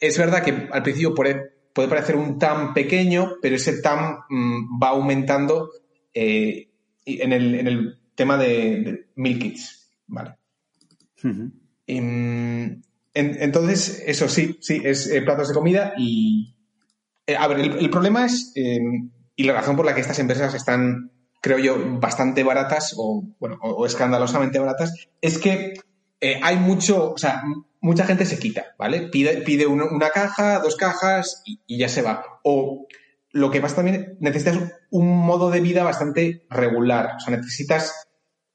es verdad que al principio puede, parecer un TAM pequeño, pero ese TAM mm, va aumentando eh, en, el, tema de, Milk Kits. Vale. Mm, entonces, eso sí, sí, es eh, platos de comida y. A ver, el, problema es, y la razón por la que estas empresas están, creo yo, bastante baratas o, bueno, o escandalosamente baratas, es que eh, hay mucho, o sea, mucha gente se quita, ¿vale? Pide, pide una caja, dos cajas y, ya se va. O lo que pasa también, necesitas un modo de vida bastante regular, o sea, necesitas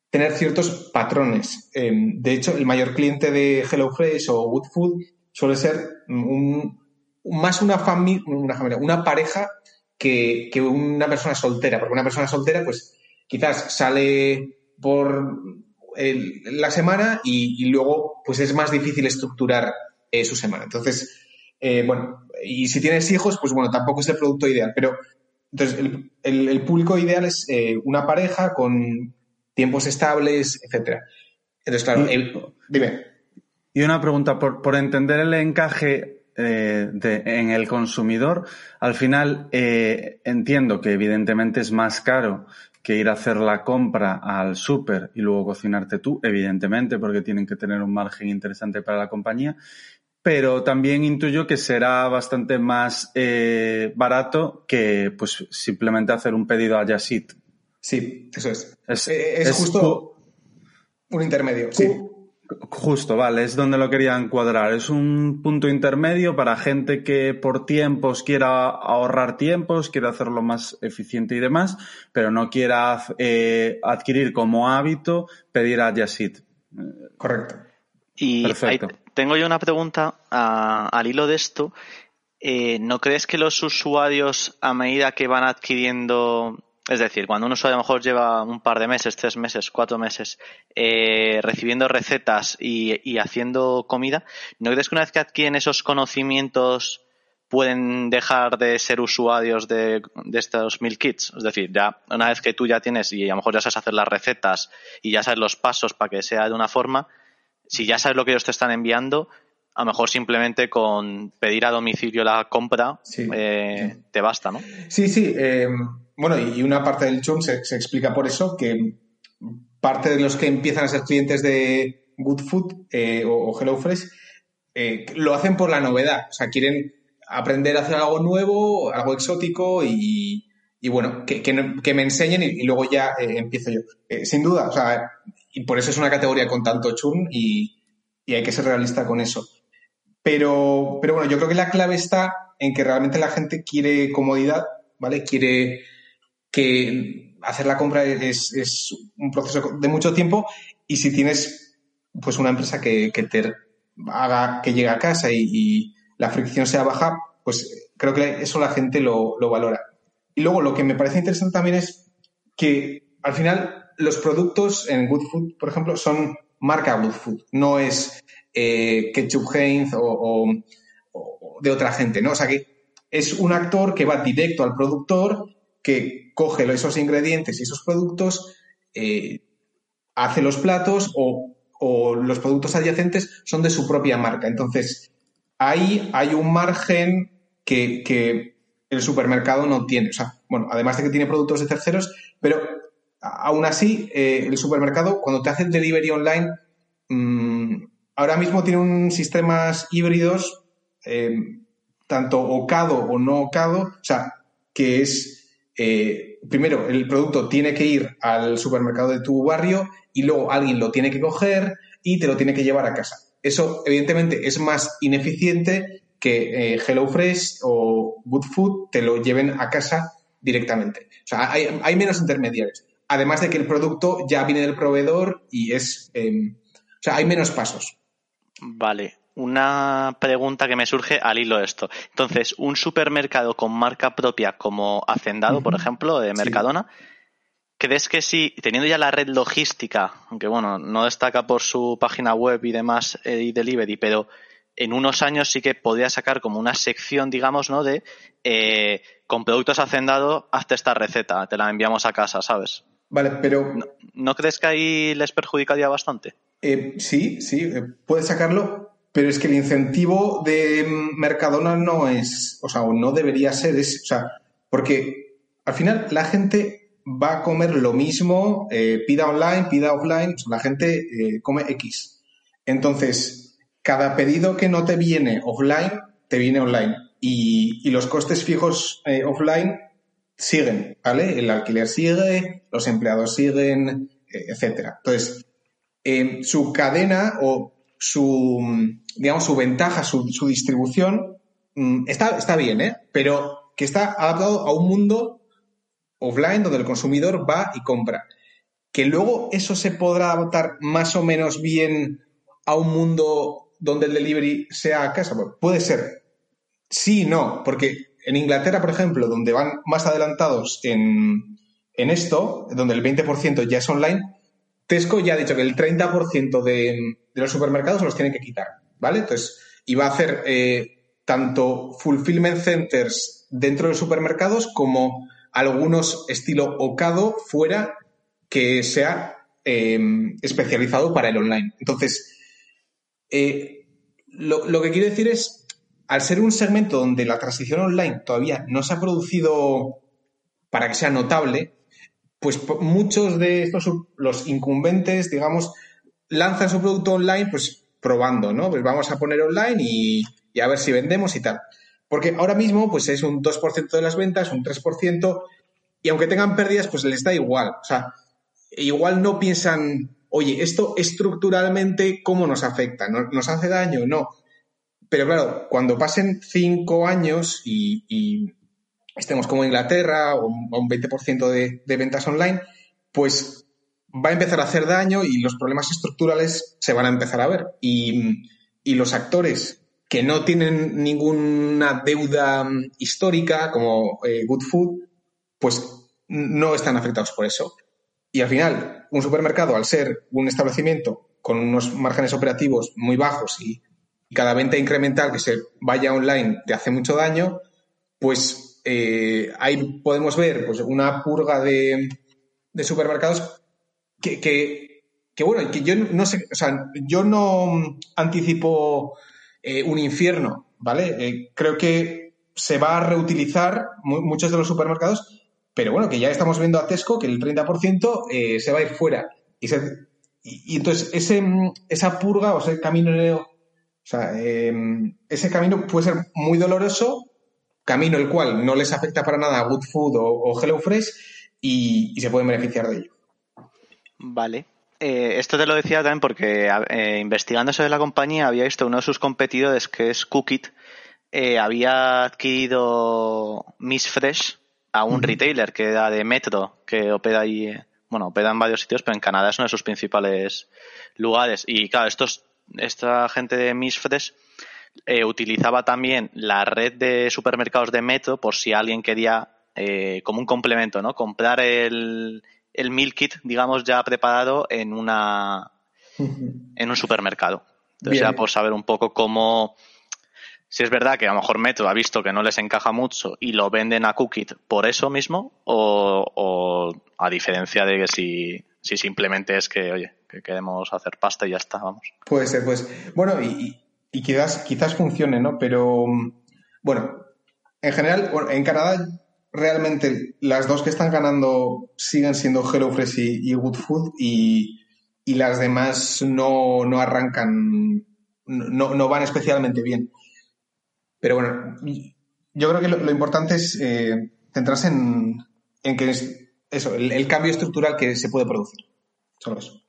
tener ciertos patrones. Em, de hecho, el mayor cliente de HelloFresh o Woodfood suele ser más una, familia, una familia, una pareja que, que una persona soltera, porque una persona soltera, pues quizás sale por la semana y, luego pues es más difícil estructurar eh, su semana. Entonces, eh, bueno, y si tienes hijos, pues bueno, tampoco es el producto ideal. Pero entonces el, público ideal es eh, una pareja con tiempos estables, etcétera. Entonces, claro, dime. Y una pregunta, por, por entender el encaje eh, en el consumidor, al final eh, entiendo que evidentemente es más caro que ir a hacer la compra al súper y luego cocinarte tú, evidentemente, porque tienen que tener un margen interesante para la compañía. Pero también intuyo que será bastante más eh, barato que pues simplemente hacer un pedido a Yasit. Sí, eso es. Es, justo un intermedio. Sí. Justo, vale, es donde lo quería encuadrar. Es un punto intermedio para gente que por tiempos quiera ahorrar tiempos, quiera hacerlo más eficiente y demás, pero no quiera eh, adquirir como hábito pedir a Yasit. Correcto. Y tengo yo una pregunta al hilo de esto. Eh, ¿No crees que los usuarios, a medida que van adquiriendo es decir, cuando un usuario a lo mejor lleva un par de meses, tres meses, cuatro meses, eh, recibiendo recetas y, haciendo comida, ¿no crees que una vez que adquieren esos conocimientos pueden dejar de ser usuarios de, estos mil kits? Es decir, ya una vez que tú ya tienes y a lo mejor ya sabes hacer las recetas y ya sabes los pasos para que sea de una forma, si ya sabes lo que ellos te están enviando, a lo mejor simplemente con pedir a domicilio la compra eh, te basta, ¿no? Sí, sí. Eh, bueno, y una parte del churn se, explica por eso, que parte de los que empiezan a ser clientes de Good Food eh, o, HelloFresh eh, lo hacen por la novedad. O sea, quieren aprender a hacer algo nuevo, algo exótico y, bueno, que, me enseñen y, luego ya empiezo yo. sin duda, o sea, y por eso es una categoría con tanto churn y, hay que ser realista con eso. Pero, pero bueno, yo creo que la clave está en que realmente la gente quiere comodidad, ¿vale? Quiere que hacer la compra es, un proceso de mucho tiempo y si tienes pues una empresa que, te haga que llegue a casa y, la fricción sea baja, pues creo que eso la gente lo, valora. Y luego lo que me parece interesante también es que al final los productos en Good Food, por ejemplo, son marca Good Food, no es eh, Ketchup Heinz o, de otra gente, ¿no? O sea que es un actor que va directo al productor que coge esos ingredientes y esos productos, eh, hace los platos o, los productos adyacentes son de su propia marca. Entonces, ahí hay un margen que, el supermercado no tiene. O sea, bueno, además de que tiene productos de terceros, pero aún así, eh, el supermercado, cuando te hace el delivery online, mm, ahora mismo tiene un sistemas híbridos, eh, tanto ocado o no ocado, o sea, que es eh, primero, el producto tiene que ir al supermercado de tu barrio y luego alguien lo tiene que coger y te lo tiene que llevar a casa. Eso, evidentemente, es más ineficiente que eh, HelloFresh o Good Food te lo lleven a casa directamente. O sea, hay, menos intermediarios. Además de que el producto ya viene del proveedor y es. Em, o sea, hay menos pasos. Vale una pregunta que me surge al hilo de esto. Entonces, un supermercado con marca propia como Hacendado, por ejemplo, de Mercadona, ¿crees que si, teniendo ya la red logística, aunque bueno, no destaca por su página web y demás eh, y delivery, pero en unos años sí que podría sacar como una sección, digamos, ¿no? De eh, con productos Hacendado, hazte esta receta, te la enviamos a casa, ¿sabes? Vale, pero. ¿No, crees que ahí les perjudicaría bastante? Eh, sí, sí, puedes sacarlo, pero es que el incentivo de Mercadona no es, o sea, no debería ser, es, o sea, porque al final la gente va a comer lo mismo, eh, pida online, pida offline, la gente eh, come X. Entonces, cada pedido que no te viene offline, te viene online. Y, los costes fijos eh, offline siguen, ¿vale? El alquiler sigue, los empleados siguen, etcétera. Entonces, su cadena o su, digamos, su ventaja, su, distribución, mm, está, está bien, ¿eh? Pero que está adaptado a un mundo offline donde el consumidor va y compra. Que luego eso se podrá adaptar más o menos bien a un mundo donde el delivery sea a casa. puede ser. Sí y no, porque en Inglaterra, por ejemplo, donde van más adelantados en, en esto, donde el 20% ya es online, Tesco ya ha dicho que el 30% de, los supermercados los tienen que quitar, ¿vale? Entonces, y va a hacer eh, tanto fulfillment centers dentro de supermercados como algunos estilo Ocado fuera que sea em, especializado para el online. Entonces, eh, lo, lo, que quiero decir es, al ser un segmento donde la transición online todavía no se ha producido para que sea notable, pues muchos de estos, los incumbentes, digamos, lanzan su producto online, pues probando, ¿no? Pues vamos a poner online y, a ver si vendemos y tal. Porque ahora mismo, pues es un 2% de las ventas, un 3%, y aunque tengan pérdidas, pues les da igual. O sea, igual no piensan, oye, esto estructuralmente, ¿cómo nos afecta? ¿Nos hace daño? No. Pero claro, cuando pasen cinco años y, estemos como Inglaterra o un, 20% de, ventas online, pues va a empezar a hacer daño y los problemas estructurales se van a empezar a ver. Y, los actores que no tienen ninguna deuda histórica, como eh, Good Food, pues no están afectados por eso. Y al final, un supermercado, al ser un establecimiento con unos márgenes operativos muy bajos y, cada venta incremental que se vaya online te hace mucho daño, pues eh, ahí podemos ver pues, una purga de, de supermercados que, que, bueno, que yo no sé, o sea, yo no anticipo eh, un infierno, ¿vale? Eh, creo que se va a reutilizar muchos de los supermercados, pero bueno, que ya estamos viendo a Tesco que el 30% eh, se va a ir fuera. Y, y, entonces ese, esa purga o ese camino, o sea, ese camino puede ser muy doloroso, camino el cual no les afecta para nada a Good Food o, o HelloFresh y, y se pueden beneficiar de ello. Vale. Eh, esto te lo decía también porque eh, investigando sobre la compañía había visto uno de sus competidores que es Cookit eh, había adquirido Miss Fresh a un retailer que era de Metro que opera ahí bueno opera en varios sitios pero en Canadá es uno de sus principales lugares y claro estos esta gente de Miss Fresh utilizaba también la red de supermercados de Metro por si alguien quería como un complemento no comprar el el meal kit, digamos, ya preparado en una <laughs> en un supermercado. Entonces, ya por saber un poco cómo. Si es verdad que a lo mejor Metro ha visto que no les encaja mucho y lo venden a Cookit por eso mismo, o, a diferencia de que si, si simplemente es que, oye, que queremos hacer pasta y ya está, vamos. Puede ser, pues. Bueno, y, y quizás, quizás funcione, ¿no? Pero, bueno, en general, en Canadá realmente las dos que están ganando siguen siendo HelloFresh y, y Good Food y, las demás no, arrancan, no, van especialmente bien. Pero bueno, yo creo que lo, importante es eh, centrarse en, en que es eso, el, cambio estructural que se puede producir. Solo eso.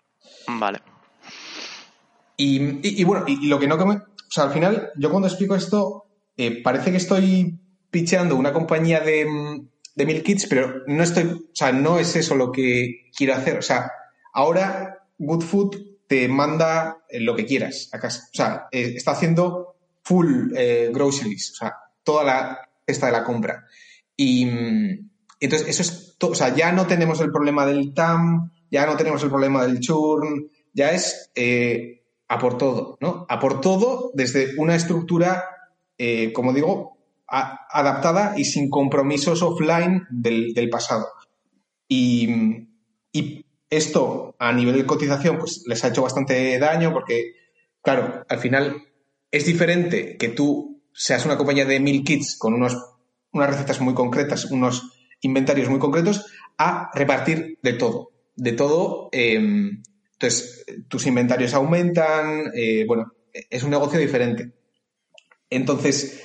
Vale. Y, bueno, y, lo que no... o sea, al final, yo cuando explico esto, eh, parece que estoy picheando una compañía de, de Milk Kids, pero no estoy, o sea, no es eso lo que quiero hacer. O sea, ahora Good Food te manda lo que quieras a casa. O sea, eh, está haciendo full eh, groceries, o sea, toda la cesta de la compra. Y entonces, eso es todo, o sea, ya no tenemos el problema del TAM, ya no tenemos el problema del churn, ya es eh, a por todo, ¿no? A por todo desde una estructura, como digo, adaptada y sin compromisos offline del, pasado. Y, esto a nivel de cotización pues les ha hecho bastante daño porque, claro, al final es diferente que tú seas una compañía de mil kits con unos, unas recetas muy concretas, unos inventarios muy concretos, a repartir de todo. De todo. Em, entonces, tus inventarios aumentan, eh, bueno, es un negocio diferente. Entonces,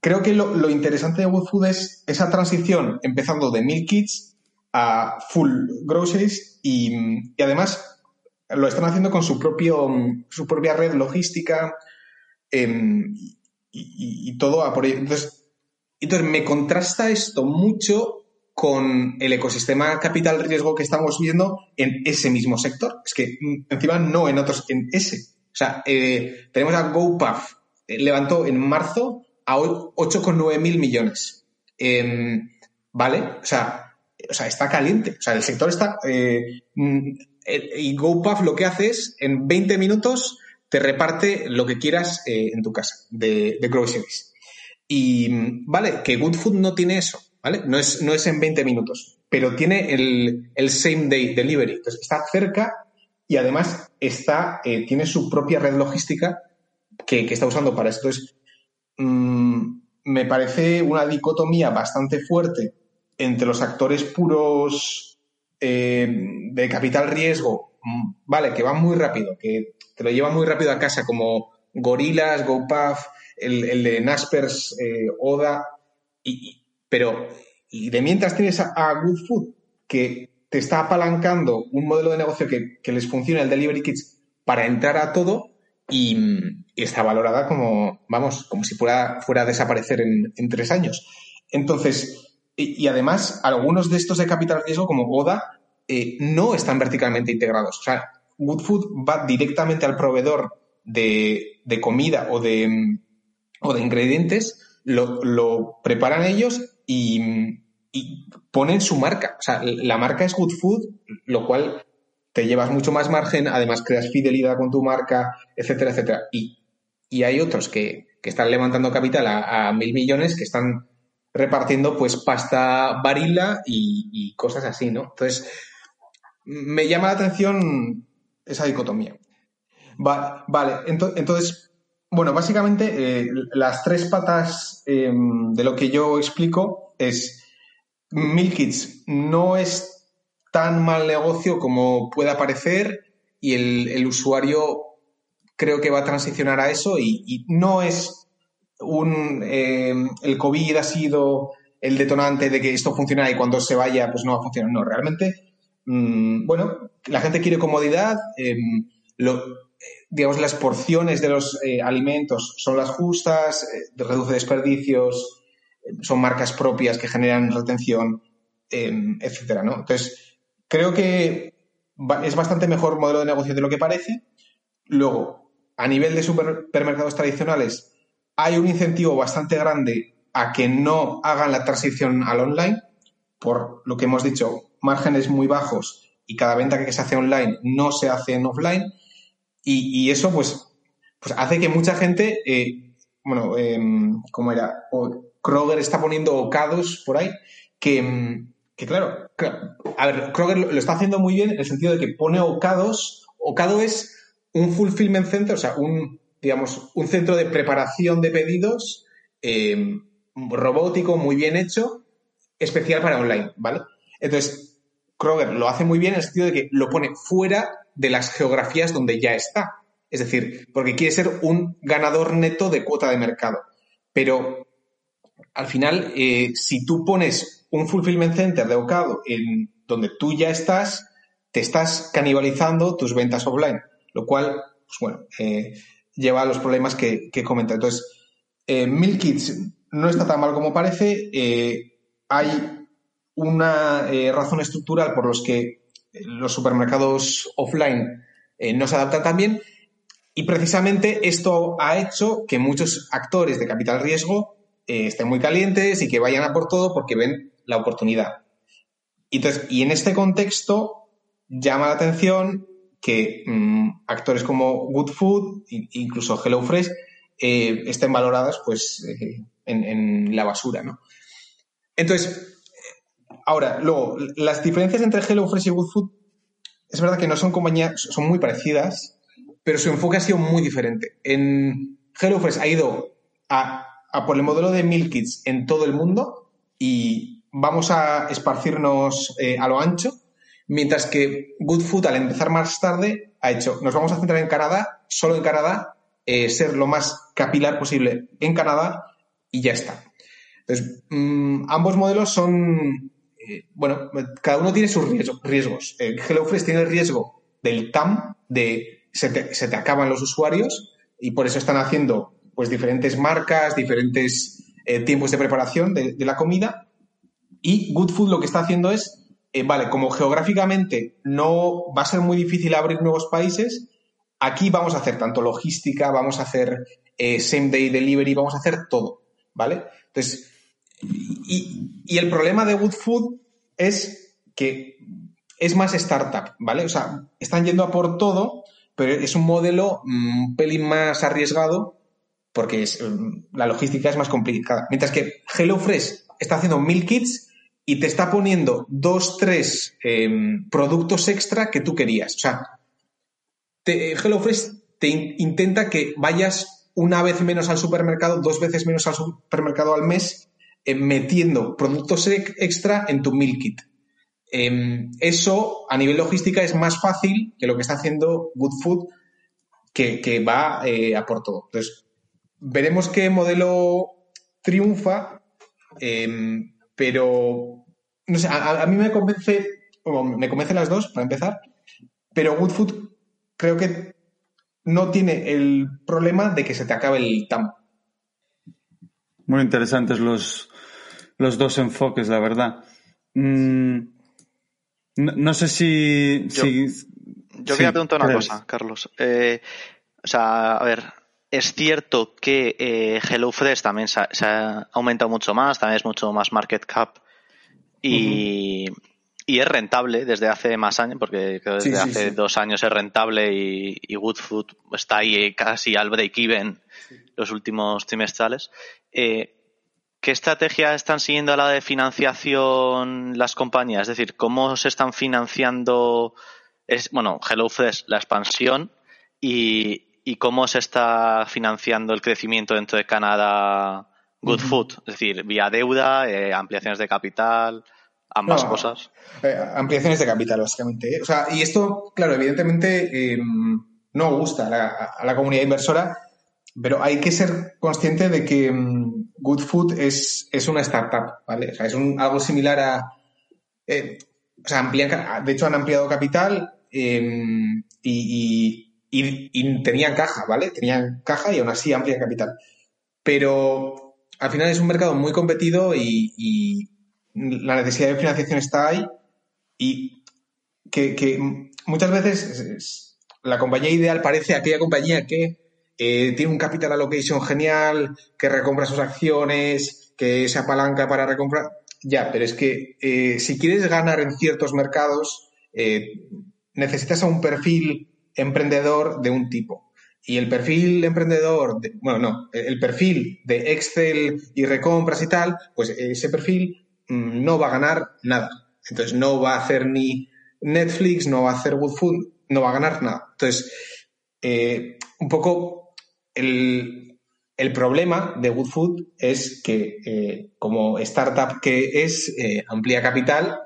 creo que lo, interesante de Good Food es esa transición empezando de mil kits a full groceries y, además lo están haciendo con su, propio, su propia red logística em, y, todo a por Entonces, entonces, me contrasta esto mucho con el ecosistema capital riesgo que estamos viendo en ese mismo sector. Es que encima no en otros, en ese. O sea, eh, tenemos a GoPuff, eh, levantó en marzo a 8,9 mil millones. Em, ¿Vale? O sea, o sea, está caliente. O sea, el sector está. Eh, mm, y GoPuff lo que hace es, en 20 minutos, te reparte lo que quieras en tu casa de, de groceries. Y, vale, que Good Food no tiene eso, No es, no es en 20 minutos, pero tiene el, el same day delivery. Entonces, está cerca y además está, eh, tiene su propia red logística que, está usando para esto. Entonces, mm, me parece una dicotomía bastante fuerte entre los actores puros eh, de capital riesgo, mm, vale, que van muy rápido, que te lo llevan muy rápido a casa, como Gorilas, GoPuff, el, de Naspers, eh, Oda, y, pero y de mientras tienes a, a Good Food, que te está apalancando un modelo de negocio que, les funciona, el Delivery Kits, para entrar a todo y, está valorada como, vamos, como si fuera, fuera a desaparecer en, tres años. Entonces, y, además, algunos de estos de capital riesgo, como Oda, eh, no están verticalmente integrados. O sea, Good Food va directamente al proveedor de, comida o de, o de ingredientes, lo, preparan ellos y, ponen su marca. O sea, la marca es Good Food, lo cual te llevas mucho más margen, además creas fidelidad con tu marca, etcétera, etcétera. Y, hay otros que, están levantando capital a, mil millones que están repartiendo pues pasta varila y, cosas así, ¿no? Entonces, me llama la atención esa dicotomía. vale, entonces, bueno, básicamente eh, las tres patas em, de lo que yo explico es Milkits no es tan mal negocio como pueda parecer y el, usuario creo que va a transicionar a eso y, no es un... Eh, el COVID ha sido el detonante de que esto funcione y cuando se vaya pues no va a funcionar. No, realmente, mm, bueno, la gente quiere comodidad, em, digamos, las porciones de los eh, alimentos son las justas, eh, reduce desperdicios, son marcas propias que generan retención, em, etcétera, ¿no? Entonces, creo que es bastante mejor modelo de negocio de lo que parece. Luego, a nivel de supermercados tradicionales, hay un incentivo bastante grande a que no hagan la transición al online, por lo que hemos dicho, márgenes muy bajos y cada venta que se hace online no se hace en offline. Y, eso, pues, pues hace que mucha gente, eh, bueno, em, ¿cómo era? Kroger está poniendo ocados por ahí que, claro, a ver, Kroger lo, está haciendo muy bien en el sentido de que pone ocados. Ocado es un fulfillment center, o sea, un, digamos, un centro de preparación de pedidos em, robótico, muy bien hecho, especial para online, ¿vale? Entonces, Kroger lo hace muy bien en el sentido de que lo pone fuera de las geografías donde ya está. Es decir, porque quiere ser un ganador neto de cuota de mercado. Pero al final, eh, si tú pones un fulfillment center de Ocado en donde tú ya estás, te estás canibalizando tus ventas offline, lo cual, pues bueno, eh, lleva a los problemas que, que comenta. Entonces, eh, Milkits no está tan mal como parece. hay una razón estructural por los que los supermercados offline no se adaptan tan bien. Y precisamente esto ha hecho que muchos actores de capital riesgo eh, estén muy calientes y que vayan a por todo porque ven la oportunidad. Y, entonces, y en este contexto llama la atención que mm, actores como Good Food, incluso HelloFresh, eh, estén valoradas pues, eh, en, la basura. ¿no? Entonces, ahora, luego, las diferencias entre HelloFresh y Good Food es verdad que no son compañías, son muy parecidas, pero su enfoque ha sido muy diferente. En HelloFresh ha ido a por el modelo de Meal Kits en todo el mundo y vamos a esparcirnos eh, a lo ancho, mientras que Good Food al empezar más tarde ha hecho, nos vamos a centrar en Canadá, solo en Canadá, eh, ser lo más capilar posible en Canadá y ya está. Entonces, mm, ambos modelos son, eh, bueno, cada uno tiene sus riesgos. HelloFresh tiene el riesgo del TAM, de se te, se te acaban los usuarios y por eso están haciendo pues diferentes marcas, diferentes eh, tiempos de preparación de, la comida. Y Good Food lo que está haciendo es, eh, vale, como geográficamente no va a ser muy difícil abrir nuevos países, aquí vamos a hacer tanto logística, vamos a hacer eh, same day delivery, vamos a hacer todo, ¿vale? Entonces, y, el problema de Good Food es que es más startup, ¿vale? O sea, están yendo a por todo, pero es un modelo mm, un pelín más arriesgado porque mm, la logística es más complicada. Mientras que HelloFresh está haciendo mil kits y te está poniendo dos, tres em, productos extra que tú querías. O sea, te, HelloFresh te intenta que vayas una vez menos al supermercado, dos veces menos al supermercado al mes, metiendo productos extra en tu meal kit. Em, eso a nivel logística es más fácil que lo que está haciendo Good Food, que, va eh, a por todo. Entonces, veremos qué modelo triunfa, em, pero no sé, a, mí me convence, me convencen las dos para empezar, pero Good Food creo que no tiene el problema de que se te acabe el TAM. Muy interesantes los, los dos enfoques, la verdad. Mm, no, sé si. Yo, yo quería preguntar una cosa, Carlos. Eh, o sea, a ver, es cierto que eh, HelloFresh también se ha, aumentado mucho más, también es mucho más market cap y, y es rentable desde hace más años, porque desde hace dos años es rentable y, y Woodfood está ahí casi al break-even los últimos trimestrales. Eh, ¿Qué estrategia están siguiendo a la de financiación las compañías? Es decir, ¿cómo se están financiando, es, bueno, HelloFresh, la expansión y, y cómo se está financiando el crecimiento dentro de Canadá Good Food? Es decir, vía deuda, eh, ampliaciones de capital ambas cosas. Eh, ampliaciones de capital, básicamente. O sea, y esto, claro, evidentemente em, no gusta a la, comunidad inversora, pero hay que ser consciente de que em, Good Food es, es, una startup, ¿vale? O sea, es un, algo similar a. Eh, o sea, amplían, de hecho han ampliado capital em, y, tenían caja, ¿vale? Tenían caja y aún así amplían capital. Pero al final es un mercado muy competido y la necesidad de financiación está ahí y que, muchas veces la compañía ideal parece aquella compañía que eh, tiene un capital allocation genial, que recompra sus acciones, que se apalanca para recomprar. Ya, pero es que eh, si quieres ganar en ciertos mercados, eh, necesitas a un perfil emprendedor de un tipo. Y el perfil emprendedor, bueno, no, el perfil de Excel y recompras y tal, pues ese perfil Mm, no va a ganar nada. Entonces no va a hacer ni Netflix, no va a hacer Woodfood, no va a ganar nada. Entonces, un poco el, problema de Woodfood es que eh, como startup que es, eh, amplía capital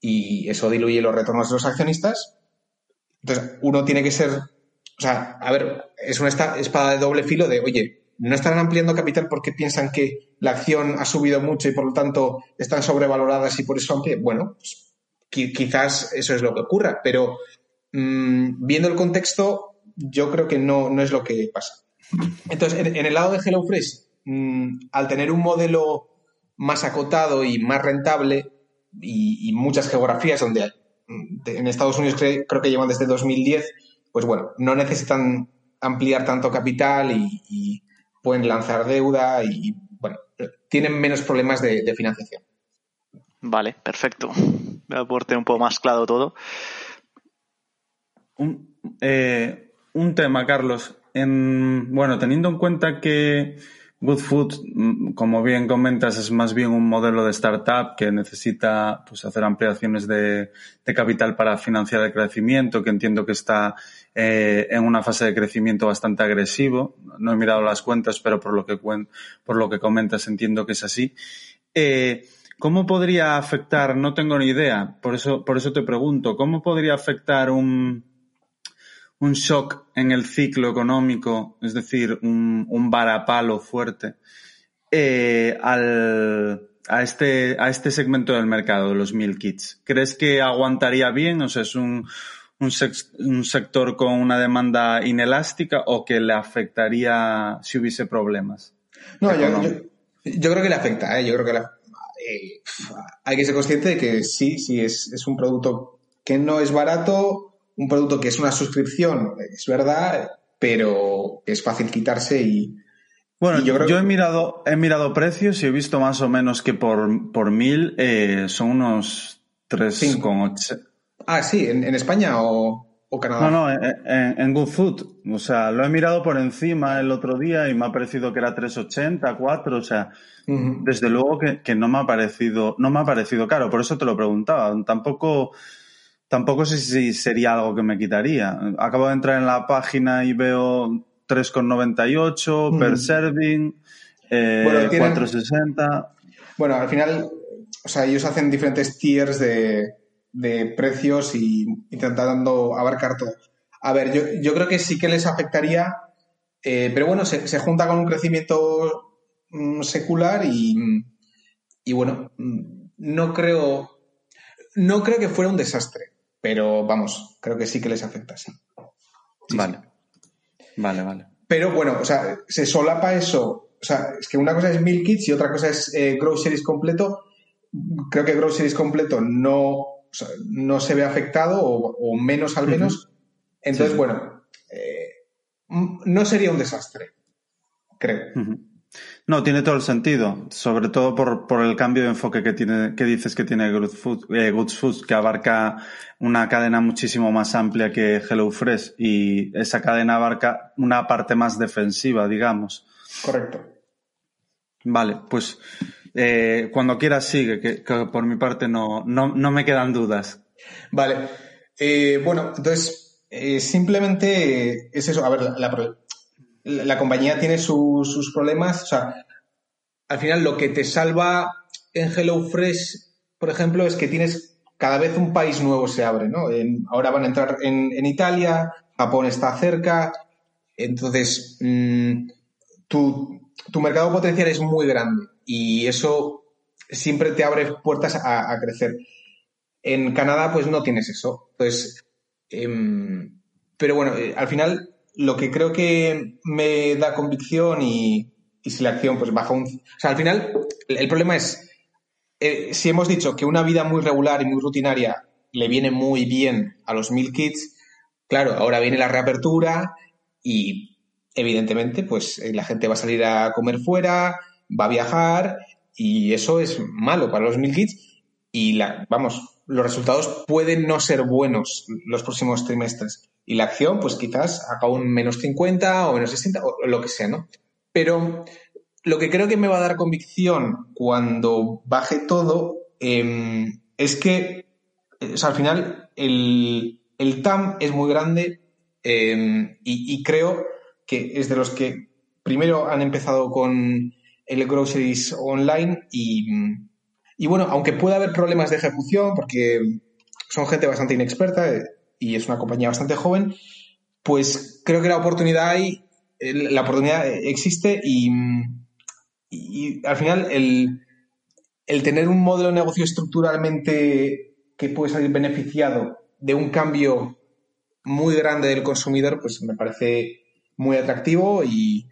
y eso diluye los retornos de los accionistas. Entonces, uno tiene que ser, o sea, a ver, es una espada de doble filo de, oye, no están ampliando capital porque piensan que la acción ha subido mucho y por lo tanto están sobrevaloradas y por eso amplían. Bueno, pues, quizás eso es lo que ocurra, pero mm, viendo el contexto, yo creo que no, no es lo que pasa. Entonces, en, el lado de HelloFresh, mm, al tener un modelo más acotado y más rentable y, muchas geografías donde en Estados Unidos creo que llevan desde 2010, pues bueno, no necesitan ampliar tanto capital y pueden lanzar deuda y, bueno, tienen menos problemas de, financiación. Vale, perfecto. Me aporte un poco más claro todo. Eh, un, tema, Carlos. En, bueno, teniendo en cuenta que Good Food, mm, como bien comentas, es más bien un modelo de startup que necesita pues, hacer ampliaciones de, capital para financiar el crecimiento, que entiendo que está eh, en una fase de crecimiento bastante agresivo. No he mirado las cuentas, pero por lo que, por lo que comentas entiendo que es así. Eh, ¿Cómo podría afectar? No tengo ni idea, por eso, por eso te pregunto, ¿cómo podría afectar un, un shock en el ciclo económico, es decir, un, un varapalo fuerte, eh, al, a, este, a este segmento del mercado de los mil kits. ¿Crees que aguantaría bien? O sea, es un, un, un sector con una demanda inelástica o que le afectaría si hubiese problemas? No, yo, yo, creo que le afecta. ¿eh? Yo creo que eh, hay que ser consciente de que sí, sí, es, es un producto que no es barato, un producto que es una suscripción, es verdad, pero es fácil quitarse y... Bueno, yo, creo yo he mirado he mirado precios y he visto más o menos que por, por mil eh, son unos 3,8. Ah, sí, ¿En, España o...? o Canadá? No, no, en, en, Good Food. O sea, lo he mirado por encima el otro día y me ha parecido que era 380, 4, o sea, desde luego que, no me ha parecido, no me ha parecido caro, por eso te lo preguntaba. Tampoco, tampoco sé si sería algo que me quitaría. Acabo de entrar en la página y veo 3,98 per serving, eh, 460. Bueno, al final, o sea, ellos hacen diferentes tiers de, de precios y intentando abarcar todo. A ver, yo, yo creo que sí que les afectaría, eh, pero bueno, se, se, junta con un crecimiento Mm, secular y, y bueno, mm, no creo, no creo que fuera un desastre, pero vamos, creo que sí que les afecta, sí. vale. Vale, vale. Pero bueno, o sea, se solapa eso. O sea, es que una cosa es Meal Kits y otra cosa es eh, Groceries completo. Creo que Groceries completo no, no se ve afectado o, menos al menos. Entonces, bueno, eh, no sería un desastre, creo. No, tiene todo el sentido, sobre todo por, el cambio de enfoque que tiene, que dices que tiene Good Food, eh, Food, que abarca una cadena muchísimo más amplia que HelloFresh y esa cadena abarca una parte más defensiva, digamos. Correcto. Vale, pues eh, cuando quieras sigue, que, por mi parte no, no, no, me quedan dudas. Vale, eh, bueno, entonces simplemente es eso, a ver, la, la la compañía tiene sus problemas. O sea, al final lo que te salva en HelloFresh, por ejemplo, es que tienes cada vez un país nuevo se abre, ¿no? ahora van a entrar en, Italia, Japón está cerca, entonces mm, tu, mercado potencial es muy grande y eso siempre te abre puertas a, crecer. En Canadá, pues no tienes eso. Pues, pero bueno, eh, al final lo que creo que me da convicción y, si la acción pues baja un... O sea, al final el, problema es, eh, si hemos dicho que una vida muy regular y muy rutinaria le viene muy bien a los mil kits, claro, ahora viene la reapertura y evidentemente pues eh, la gente va a salir a comer fuera, va a viajar y eso es malo para los mil kits y la, vamos, los resultados pueden no ser buenos los próximos trimestres y la acción, pues quizás haga un menos 50 o menos 60 o lo que sea, ¿no? Pero lo que creo que me va a dar convicción cuando baje todo em, es que, o sea, al final el, TAM es muy grande em, y, creo que es de los que primero han empezado con el groceries online y, y bueno, aunque pueda haber problemas de ejecución porque son gente bastante inexperta, y es una compañía bastante joven, pues creo que la oportunidad hay, la oportunidad existe y, al final el, tener un modelo de negocio estructuralmente que puede salir beneficiado de un cambio muy grande del consumidor, pues me parece muy atractivo y,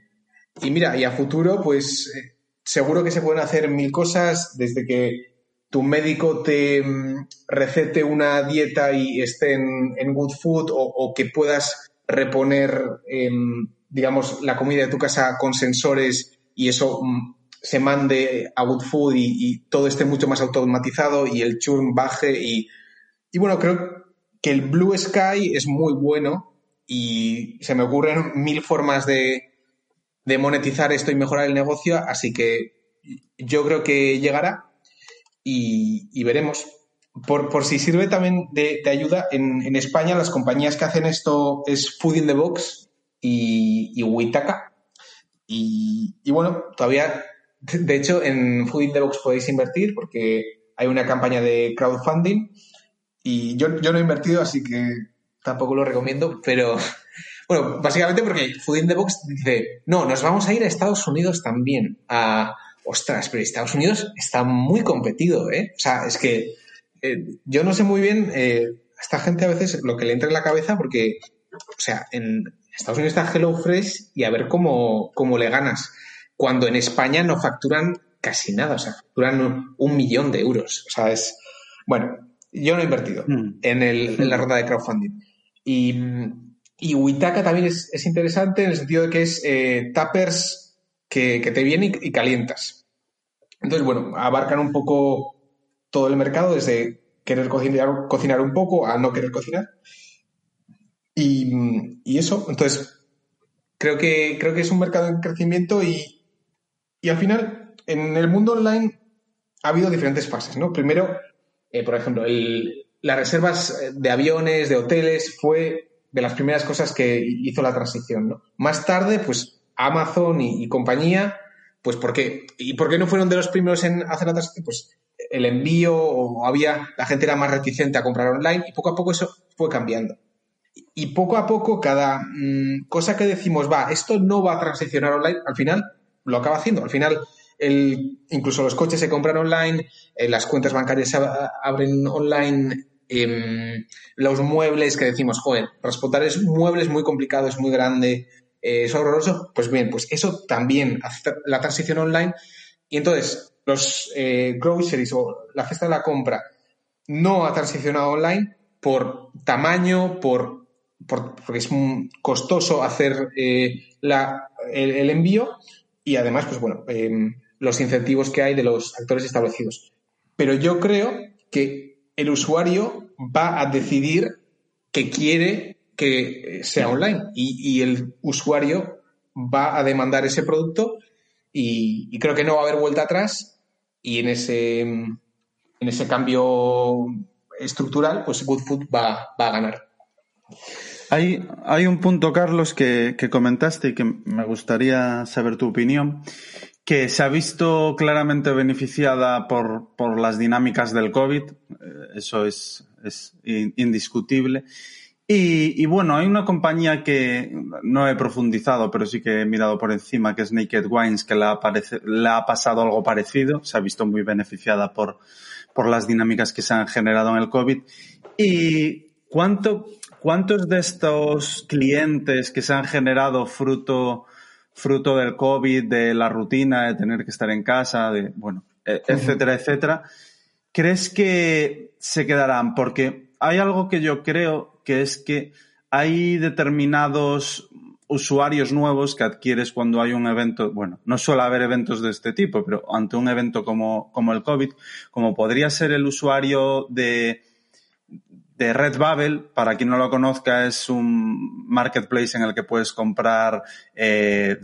y mira, y a futuro, pues eh, seguro que se pueden hacer mil cosas desde que tu médico te mm, recete una dieta y esté en, Good Food o, que puedas reponer, em, digamos, la comida de tu casa con sensores y eso mm, se mande a Good Food y, todo esté mucho más automatizado y el churn baje y, y bueno, creo que el Blue Sky es muy bueno y se me ocurren mil formas de, de monetizar esto y mejorar el negocio, así que yo creo que llegará y, veremos. Por, si sirve también de, ayuda, en, España las compañías que hacen esto es Food in the Box y, y Witaka. Y, bueno, todavía, de hecho, en Food in the Box podéis invertir porque hay una campaña de crowdfunding y yo, yo no he invertido, así que tampoco lo recomiendo, pero bueno, básicamente porque Food in the Box dice, no, nos vamos a ir a Estados Unidos también, a, ostras, pero Estados Unidos está muy competido, ¿eh? O sea, es que eh, yo no sé muy bien eh, a esta gente a veces lo que le entra en la cabeza porque, o sea, en Estados Unidos está HelloFresh y a ver cómo, cómo le ganas. Cuando en España no facturan casi nada, o sea, facturan un, millón de euros. O sea, es... Bueno, yo no he invertido mm. en, el, en, la ronda de crowdfunding. Y, y Witaka también es, es, interesante en el sentido de que es eh, tappers que, te viene y, calientas. Entonces, bueno, abarcan un poco todo el mercado, desde querer cocinar, cocinar un poco a no querer cocinar. Y, eso, entonces, creo que, creo que es un mercado en crecimiento y, y al final, en el mundo online ha habido diferentes fases, ¿no? Primero, eh, por ejemplo, las reservas de aviones, de hoteles, fue de las primeras cosas que hizo la transición, ¿no? Más tarde, pues Amazon y, compañía, pues ¿por qué? ¿Y por qué no fueron de los primeros en hacer la transición? Pues el envío o había, la gente era más reticente a comprar online y poco a poco eso fue cambiando y poco a poco cada mm, cosa que decimos, va, esto no va a transicionar online, al final lo acaba haciendo. Al final, el, incluso los coches se compran online, eh, las cuentas bancarias se abren online, em, los muebles que decimos, joder, transportar es muebles muy complicado, es muy grande, eh, es horroroso. Pues bien, pues eso también hace la transición online. Y entonces, los eh, groceries o la cesta de la compra no ha transicionado online por tamaño, por porque es costoso hacer eh, el, envío y además, pues bueno, em, los incentivos que hay de los actores establecidos. Pero yo creo que el usuario va a decidir que quiere que sea online y, el usuario va a demandar ese producto y, creo que no va a haber vuelta atrás y en ese, en ese cambio estructural, pues Good Food va, va a ganar. Hay, hay un punto, Carlos, que, que, comentaste y que me gustaría saber tu opinión, que se ha visto claramente beneficiada por, por las dinámicas del COVID, eh, eso es, es indiscutible. Y, y, bueno, hay una compañía que no he profundizado, pero sí que he mirado por encima, que es Naked Wines, que le ha, le ha pasado algo parecido, se ha visto muy beneficiada por, por las dinámicas que se han generado en el COVID. ¿Y cuánto, ¿Cuántos de estos clientes que se han generado fruto, fruto del COVID, de la rutina, de tener que estar en casa, de, bueno, e, etcétera, etcétera, crees que se quedarán? Porque hay algo que yo creo que es que hay determinados usuarios nuevos que adquieres cuando hay un evento, bueno, no suele haber eventos de este tipo, pero ante un evento como, como el COVID, como podría ser el usuario de, de Redbubble, para quien no lo conozca, es un marketplace en el que puedes comprar eh,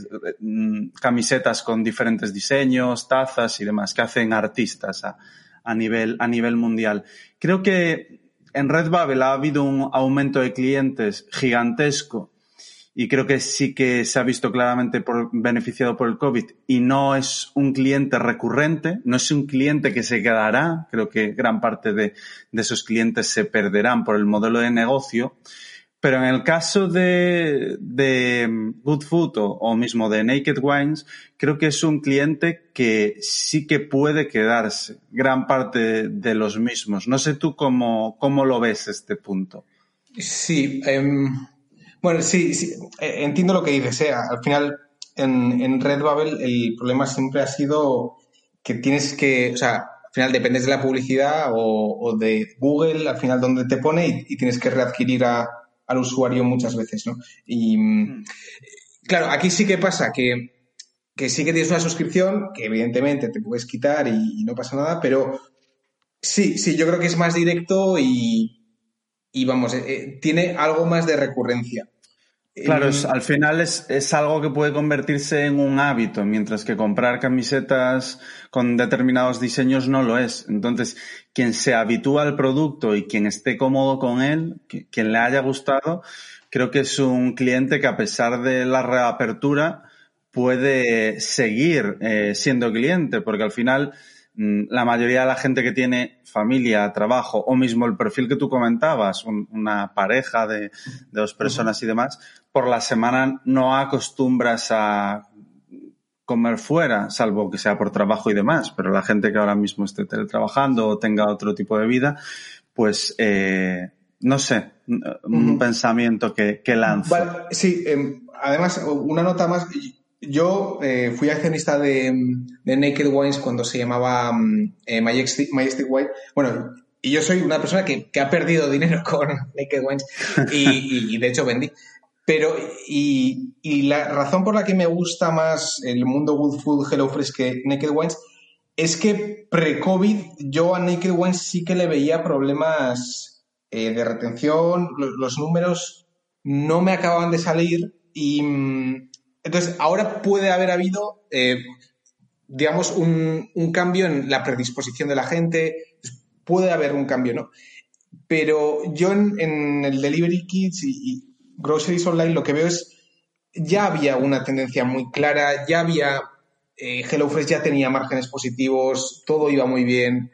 camisetas con diferentes diseños, tazas y demás, que hacen artistas a, a, nivel, a nivel mundial. Creo que en Redbubble ha habido un aumento de clientes gigantesco y creo que sí que se ha visto claramente beneficiado por el COVID y no es un cliente recurrente, no es un cliente que se quedará, creo que gran parte de, de esos clientes se perderán por el modelo de negocio, pero en el caso de, de Good Food o, mismo de Naked Wines, creo que es un cliente que sí que puede quedarse gran parte de los mismos. No sé tú cómo, cómo lo ves este punto. Sí, eh, bueno, sí, sí eh, entiendo lo que dices. ¿eh? Al final, en, en Redbubble el problema siempre ha sido que tienes que, o sea, al final dependes de la publicidad o, de Google, al final donde te pone y, tienes que readquirir a, al usuario muchas veces, ¿no? Y mm. claro, aquí sí que pasa que, que, sí que tienes una suscripción, que evidentemente te puedes quitar y, no pasa nada, pero sí, sí, yo creo que es más directo y, y vamos, eh, tiene algo más de recurrencia. Claro, al final es, es, algo que puede convertirse en un hábito, mientras que comprar camisetas con determinados diseños no lo es. Entonces, quien se habitúa al producto y quien esté cómodo con él, quien le haya gustado, creo que es un cliente que a pesar de la reapertura puede seguir eh, siendo cliente, porque al final Mm, la mayoría de la gente que tiene familia, trabajo o mismo el perfil que tú comentabas, una pareja de, dos personas y demás, por la semana no acostumbras a comer fuera, salvo que sea por trabajo y demás, pero la gente que ahora mismo esté teletrabajando o tenga otro tipo de vida, pues eh, no sé, un pensamiento que, que lanzo. sí, em, además, una nota más, yo eh, fui accionista de, Naked Wines cuando se llamaba mm, eh, Majestic, Wine. Bueno, y yo soy una persona que, ha perdido dinero <laughs> con Naked Wines y, de hecho vendí. Pero, y, la razón por la que me gusta más el mundo Good Food Hello Fresh que Naked Wines es que pre-COVID yo a Naked Wines sí que le veía problemas eh, de retención, los números no me acababan de salir y mm, entonces ahora puede haber habido, eh, digamos, un, cambio en la predisposición de la gente, puede haber un cambio, ¿no? Pero yo en, el Delivery Kits y, Groceries Online lo que veo es, ya había una tendencia muy clara, ya había, eh, HelloFresh ya tenía márgenes positivos, todo iba muy bien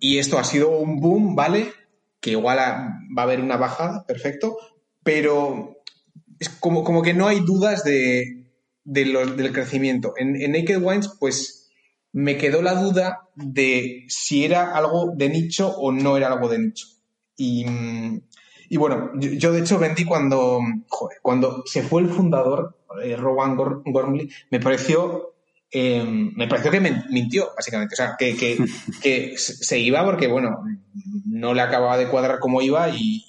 y esto ha sido un boom, ¿vale? Que igual va a haber una bajada, perfecto, pero es como, como que no hay dudas de, del crecimiento. En, Naked Wines, pues me quedó la duda de si era algo de nicho o no era algo de nicho. Y, bueno, yo, de hecho vendí cuando, cuando se fue el fundador, eh, Rowan Gormley, me pareció eh, me pareció que mintió, básicamente. O sea, que, que, <laughs> se iba porque, bueno, no le acababa de cuadrar cómo iba y,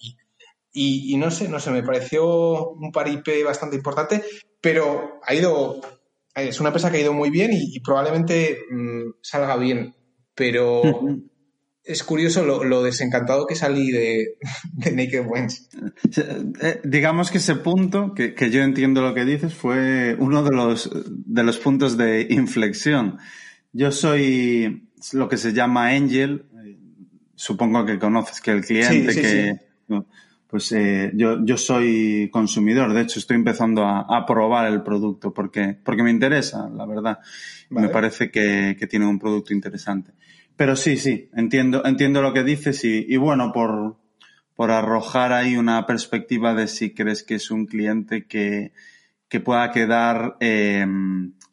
y, no sé, no sé, me pareció un paripe bastante importante, pero ha ido, es una empresa que ha ido muy bien y, probablemente mm, salga bien, pero es curioso lo, desencantado que salí de, <laughs> Naked Wines. Eh, digamos que ese punto, que, que, yo entiendo lo que dices, fue uno de los, de los puntos de inflexión. Yo soy lo que se llama Angel, eh, supongo que conoces que el cliente que pues eh, yo, yo soy consumidor, de hecho estoy empezando a, probar el producto porque, porque me interesa, la verdad. Me parece que, que, tiene un producto interesante. Pero sí, sí, entiendo, entiendo lo que dices y, bueno, por, por arrojar ahí una perspectiva de si crees que es un cliente que, que pueda quedar eh,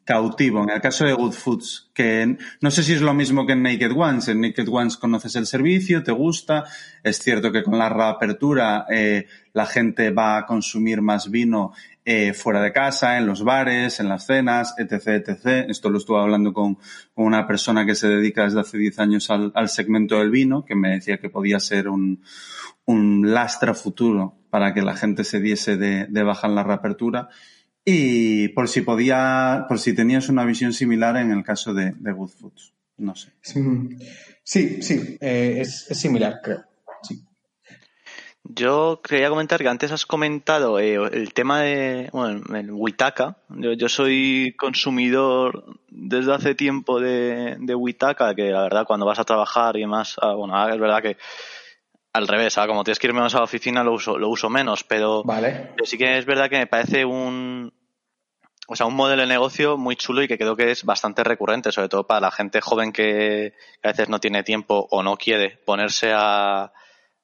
cautivo. En el caso de Good Foods, que no sé si es lo mismo que en Naked Ones. En Naked Ones conoces el servicio, te gusta. Es cierto que con la reapertura eh, la gente va a consumir más vino eh, fuera de casa, en los bares, en las cenas, etc, etc. Esto lo estuve hablando con, una persona que se dedica desde hace 10 años al, segmento del vino, que me decía que podía ser un, un lastra futuro para que la gente se diese de, de baja en la reapertura y por si podía, por si tenías una visión similar en el caso de, Good Foods. No sé. Sí, sí, eh, es, similar, creo. Yo quería comentar que antes has comentado eh, el tema de bueno, el Witaka. Yo, soy consumidor desde hace tiempo de, de Witaka, que la verdad cuando vas a trabajar y más, ah, bueno, es verdad que al revés, ah, como tienes que ir menos a la oficina lo uso, lo uso menos, pero, vale. pero sí que es verdad que me parece un, o sea, un modelo de negocio muy chulo y que creo que es bastante recurrente, sobre todo para la gente joven que, a veces no tiene tiempo o no quiere ponerse a,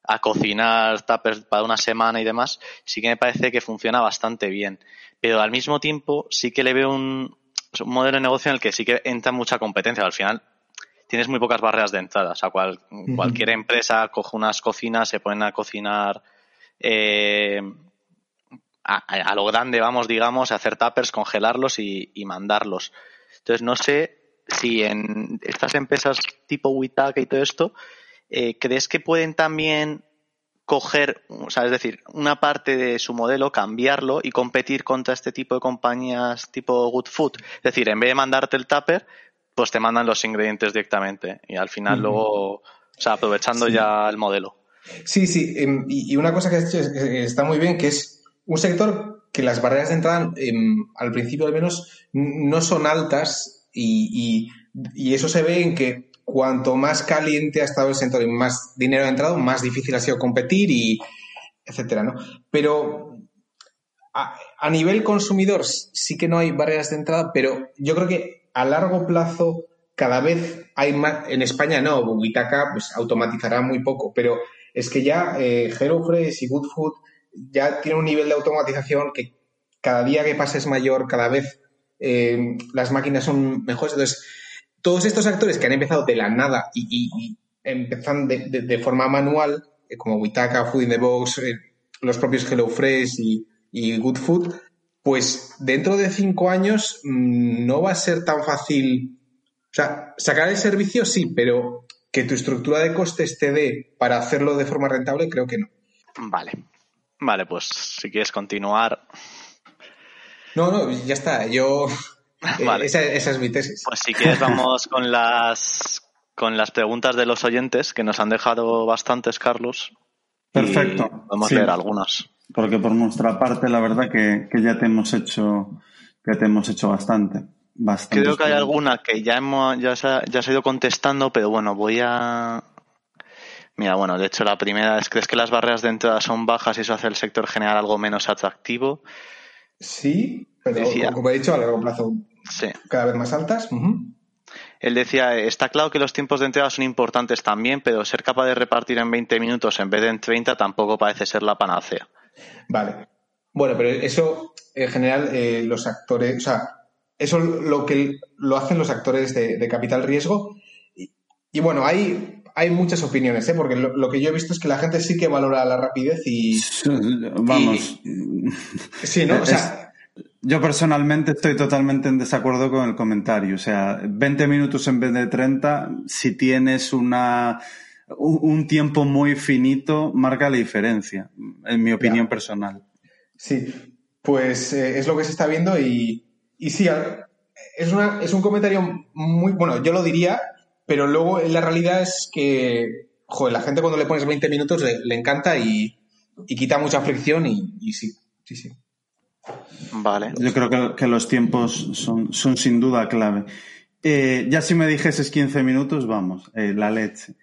a cocinar tuppers para una semana y demás, sí que me parece que funciona bastante bien. Pero al mismo tiempo sí que le veo un, un modelo de negocio en el que sí que entra mucha competencia. Al final tienes muy pocas barreras de entrada. O sea, cual, cualquier empresa coge unas cocinas, se ponen a cocinar eh, a, lo grande, vamos, digamos, hacer tuppers, congelarlos y, mandarlos. Entonces, no sé si en estas empresas tipo Witaka y todo esto, eh, ¿crees que pueden también coger, o sea, es decir, una parte de su modelo, cambiarlo y competir contra este tipo de compañías tipo Good Food? Es decir, en vez de mandarte el tupper, pues te mandan los ingredientes directamente y al final luego, o sea, aprovechando ya el modelo. Sí, sí, em, y una cosa que está muy bien, que es un sector que las barreras de entrada, em, al principio al menos, no son altas y, eso se ve en que cuanto más caliente ha estado el sector y más dinero ha entrado, más difícil ha sido competir y etcétera, ¿no? Pero a, nivel consumidor sí que no hay barreras de entrada, pero yo creo que a largo plazo cada vez hay más, en España no, Witaka pues automatizará muy poco, pero es que ya eh, y Good Food ya tiene un nivel de automatización que cada día que pasa es mayor, cada vez eh, las máquinas son mejores. Entonces, todos estos actores que han empezado de la nada y, empezan de, forma manual, eh, como Witaka, Food in the Box, eh, los propios HelloFresh y, y Good Food, pues dentro de cinco años mm, no va a ser tan fácil. O sea, sacar el servicio sí, pero que tu estructura de costes te dé para hacerlo de forma rentable, creo que no. Vale. Vale, pues si quieres continuar. No, no, ya está. Yo. <laughs> Eh, vale. esa, es mi tesis. Pues si quieres, vamos con las con las preguntas de los oyentes, que nos han dejado bastantes, Carlos. Perfecto. Vamos a leer algunas. porque por nuestra parte la verdad que, ya te hemos hecho que te hemos hecho bastante. bastante Creo que hay alguna que ya hemos ya se, ha, ya se ha ido contestando, pero bueno, voy a Mira, bueno, de hecho la primera es ¿crees que las barreras de entrada son bajas y eso hace el sector general algo menos atractivo? Sí, pero como he dicho, a largo plazo cada vez más altas. Él decía, está claro que los tiempos de entrada son importantes también, pero ser capaz de repartir en 20 minutos en vez de en 30 tampoco parece ser la panacea. Vale. Bueno, pero eso en general eh, los actores, o sea, eso lo que lo hacen los actores de, capital riesgo. Y, bueno, hay, hay muchas opiniones, ¿eh? porque lo, que yo he visto es que la gente sí que valora la rapidez y. Vamos. sí, ¿no? O sea. Yo personalmente estoy totalmente en desacuerdo con el comentario. O sea, 20 minutos en vez de 30, si tienes una un tiempo muy finito marca la diferencia, en mi opinión personal. Sí, pues eh, es lo que se está viendo y, y sí, es, una, es un comentario muy, bueno, yo lo diría, pero luego la realidad es que, joder, la gente cuando le pones 20 minutos le, encanta y, quita mucha fricción y, sí, sí, sí. Vale. Yo creo que, los tiempos son, son, sin duda clave. Eh, ya si me dijeses 15 minutos, vamos, eh, la leche.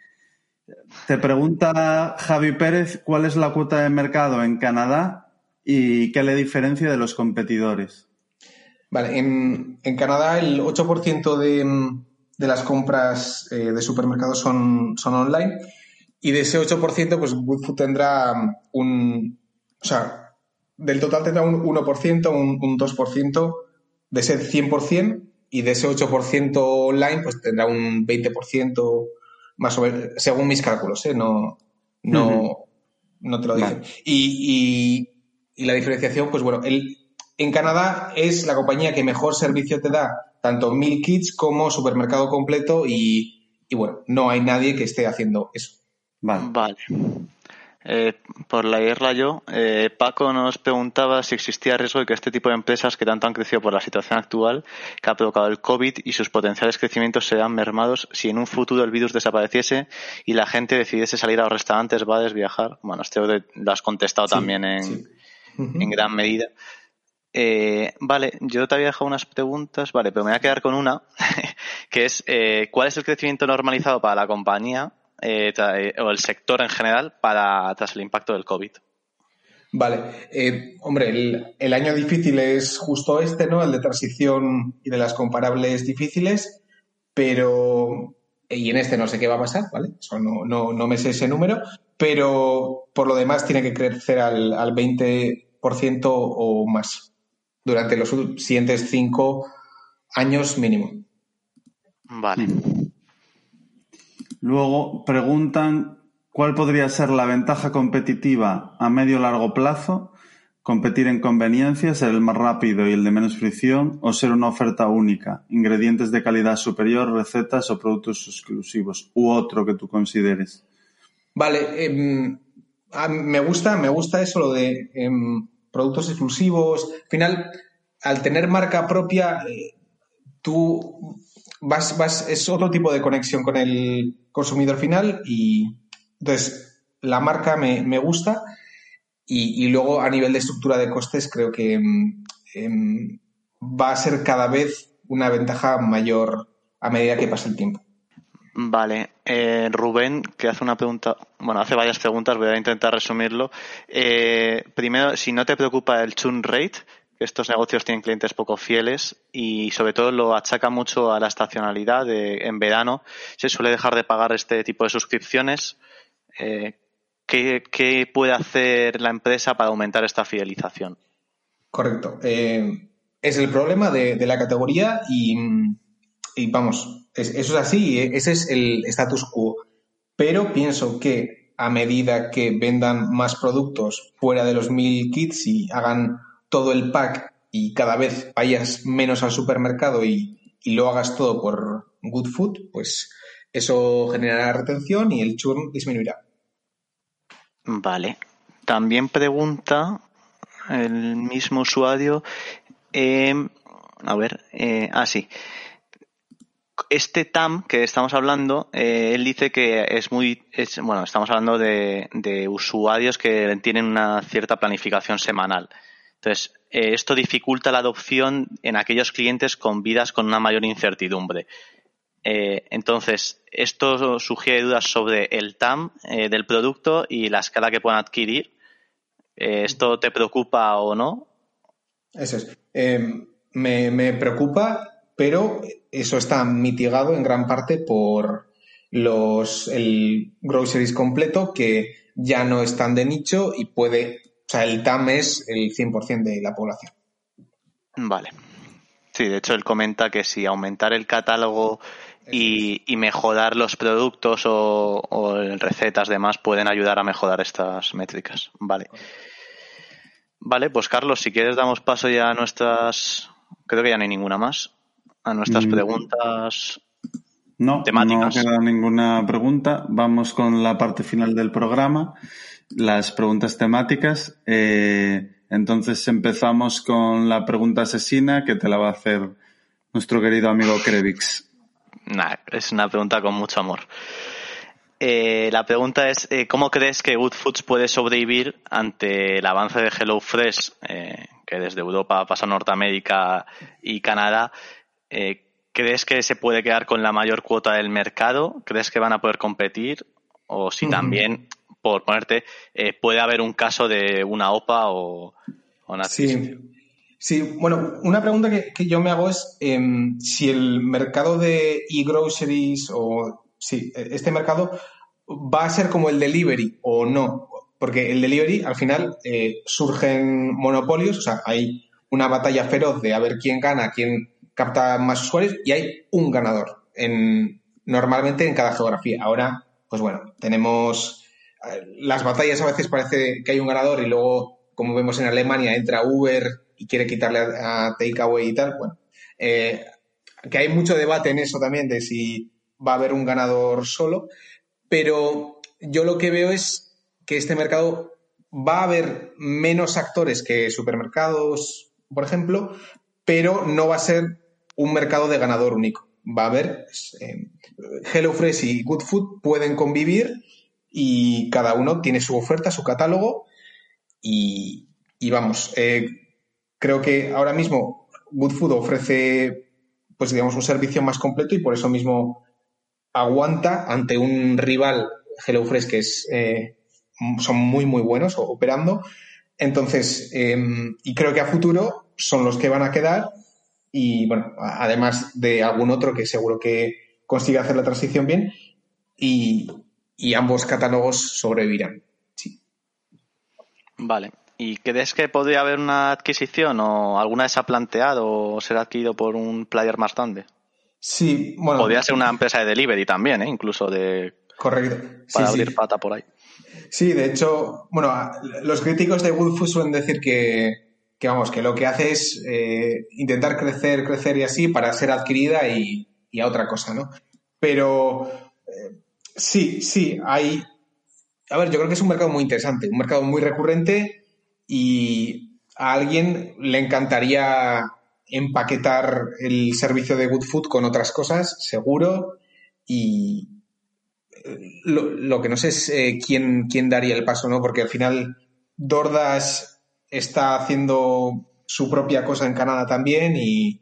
Te pregunta Javi Pérez cuál es la cuota de mercado en Canadá y qué le diferencia de los competidores. Vale, en, Canadá el 8% de, las compras eh, de supermercados son, son online y de ese 8% pues Goodfood tendrá un... O sea, del total tendrá un 1%, un, un 2% de ser 100% y de ese 8% online pues tendrá un 20% más o menos, según mis cálculos, ¿eh? no, no, no te lo dicen. Y, la diferenciación, pues bueno, el, en Canadá es la compañía que mejor servicio te da, tanto Meal Kits como supermercado completo, y, y bueno, no hay nadie que esté haciendo eso. Vale. vale. Eh, por leerla yo, eh, Paco nos preguntaba si existía riesgo de que este tipo de empresas que tanto han crecido por la situación actual que ha provocado el COVID y sus potenciales crecimientos sean mermados si en un futuro el virus desapareciese y la gente decidiese salir a los restaurantes, bares, viajar. Bueno, este lo has contestado también en, en gran medida. Eh, vale, yo te había dejado unas preguntas, vale, pero me voy a quedar con una, <laughs> que es ¿cuál es el crecimiento normalizado para la compañía eh, eh, o el sector en general para tras el impacto del COVID? Vale, eh, hombre, el, año difícil es justo este, ¿no? El de transición y de las comparables difíciles, pero y en este no sé qué va a pasar, ¿vale? Eso no, no, no me sé ese número, pero por lo demás tiene que crecer al, al 20% o más durante los siguientes cinco años mínimo. Vale. Luego preguntan cuál podría ser la ventaja competitiva a medio o largo plazo, competir en conveniencia, ser el más rápido y el de menos fricción, o ser una oferta única, ingredientes de calidad superior, recetas o productos exclusivos, u otro que tú consideres. Vale, em, me gusta, me gusta eso lo de em, productos exclusivos. Al final, al tener marca propia, eh, tú vas, vas, es otro tipo de conexión con el consumidor final y entonces la marca me, me gusta y, luego a nivel de estructura de costes creo que em, em, va a ser cada vez una ventaja mayor a medida que pasa el tiempo. Vale, eh, Rubén, que hace una pregunta, bueno, hace varias preguntas, voy a intentar resumirlo. Eh, primero, si no te preocupa el churn rate, estos negocios tienen clientes poco fieles y sobre todo lo achaca mucho a la estacionalidad. en verano se suele dejar de pagar este tipo de suscripciones. Eh, ¿qué, puede hacer la empresa para aumentar esta fidelización? Correcto. Eh, es el problema de, la categoría y, vamos, eso es así, ese es el status quo. Pero pienso que a medida que vendan más productos fuera de los mil kits y hagan todo el pack y cada vez vayas menos al supermercado y, lo hagas todo por Good Food, pues eso generará retención y el churn disminuirá. Vale. También pregunta el mismo usuario. Eh, a ver, eh, ah, sí. este TAM que estamos hablando, eh, él dice que es muy, bueno, estamos hablando de, usuarios que tienen una cierta planificación semanal. Entonces, eh, esto dificulta la adopción en aquellos clientes con vidas con una mayor incertidumbre. Eh, entonces, esto sugiere dudas sobre el TAM del producto y la escala que puedan adquirir. ¿Esto te preocupa o no? Eso es. me, preocupa pero eso está mitigado en gran parte por los, el groceries completo que ya no están de nicho y puede, sea, el TAM es el 100% de la población. Vale. Sí, de hecho él comenta que si aumentar el catálogo y, mejorar los productos o, o, recetas demás pueden ayudar a mejorar estas métricas. Vale. Vale, pues Carlos, si quieres damos paso ya a nuestras... Creo que ya no hay ninguna más a nuestras mm. preguntas no, temáticas. No queda ninguna pregunta. Vamos con la parte final del programa, las preguntas temáticas. Eh, entonces empezamos con la pregunta asesina que te la va a hacer nuestro querido amigo Krevix. Nah, es una pregunta con mucho amor. Eh, la pregunta es, eh, ¿cómo crees que Good Foods puede sobrevivir ante el avance de HelloFresh, que desde Europa pasa a Norteamérica y Canadá, ¿crees que se puede quedar con la mayor cuota del mercado? ¿Crees que van a poder competir? O si también, por ponerte, eh, puede haber un caso de una OPA o, una sí. sí, bueno, una pregunta que, yo me hago es em, si el mercado de e-groceries o sí, e, este mercado va a ser como el delivery o no. Porque el delivery, al final, eh, surgen monopolios, o sea, hay una batalla feroz de a ver quién gana, quién capta más usuarios y hay un ganador en, normalmente en cada geografía. Ahora, pues bueno, tenemos eh, las batallas a veces parece que hay un ganador y luego, como vemos en Alemania, entra Uber y quiere quitarle a, Takeaway y tal. Bueno, eh, que hay mucho debate en eso también de si va a haber un ganador solo, pero yo lo que veo es que este mercado va a haber menos actores que supermercados, por ejemplo, pero no va a ser un mercado de ganador único. Va a haber eh, HelloFresh y Good Food pueden convivir y cada uno tiene su oferta, su catálogo y, vamos, eh, creo que ahora mismo Good Food ofrece pues digamos un servicio más completo y por eso mismo aguanta ante un rival HelloFresh que es eh, son muy muy buenos operando. Entonces em, y creo que a futuro son los que van a quedar y bueno, además de algún otro que seguro que consiga hacer la transición bien y, ambos catálogos sobrevivirán. Sí. Vale. ¿Y crees que podría haber una adquisición o alguna vez ha planteado o ser adquirido por un player más grande? Sí, bueno. Podría ser una empresa de delivery también, ¿eh? incluso de. Correcto. Para abrir pata por ahí. Sí, de hecho, bueno, los críticos de Woodfood suelen decir que, que vamos, que lo que hace es eh, intentar crecer, crecer y así para ser adquirida y, a otra cosa, ¿no? Pero eh, sí, sí, hay... A ver, yo creo que es un mercado muy interesante, un mercado muy recurrente y a alguien le encantaría empaquetar el servicio de Good Food con otras cosas, seguro, y eh, lo, que no sé es quién, quién daría el paso, ¿no? Porque al final Dordas está haciendo su propia cosa en Canadá también y,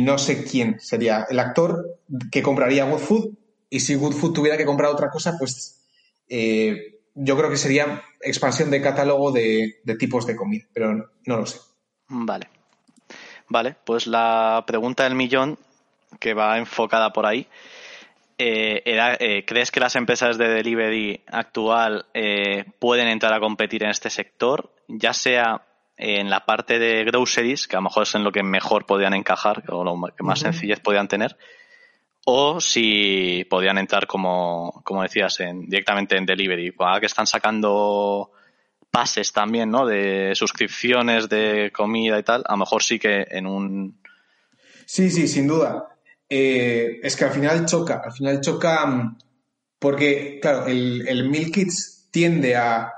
no sé quién sería el actor que compraría Good Food y si Good Food tuviera que comprar otra cosa, pues eh, yo creo que sería expansión de catálogo de, tipos de comida, pero no, lo sé. Vale. Vale, pues la pregunta del millón que va enfocada por ahí. Eh, eh, ¿Crees que las empresas de delivery actual pueden entrar a competir en este sector? ya sea en la parte de groceries, que a lo mejor es en lo que mejor podían encajar o lo que más sencillez podían tener, o si podían entrar como, como decías, en, directamente en delivery. Ahora que están sacando pases también, ¿no? De suscripciones de comida y tal, a lo mejor sí que en un... Sí, sí, sin duda. Eh, es que al final choca, al final choca mm, porque, claro, el, el Meal Kits tiende a,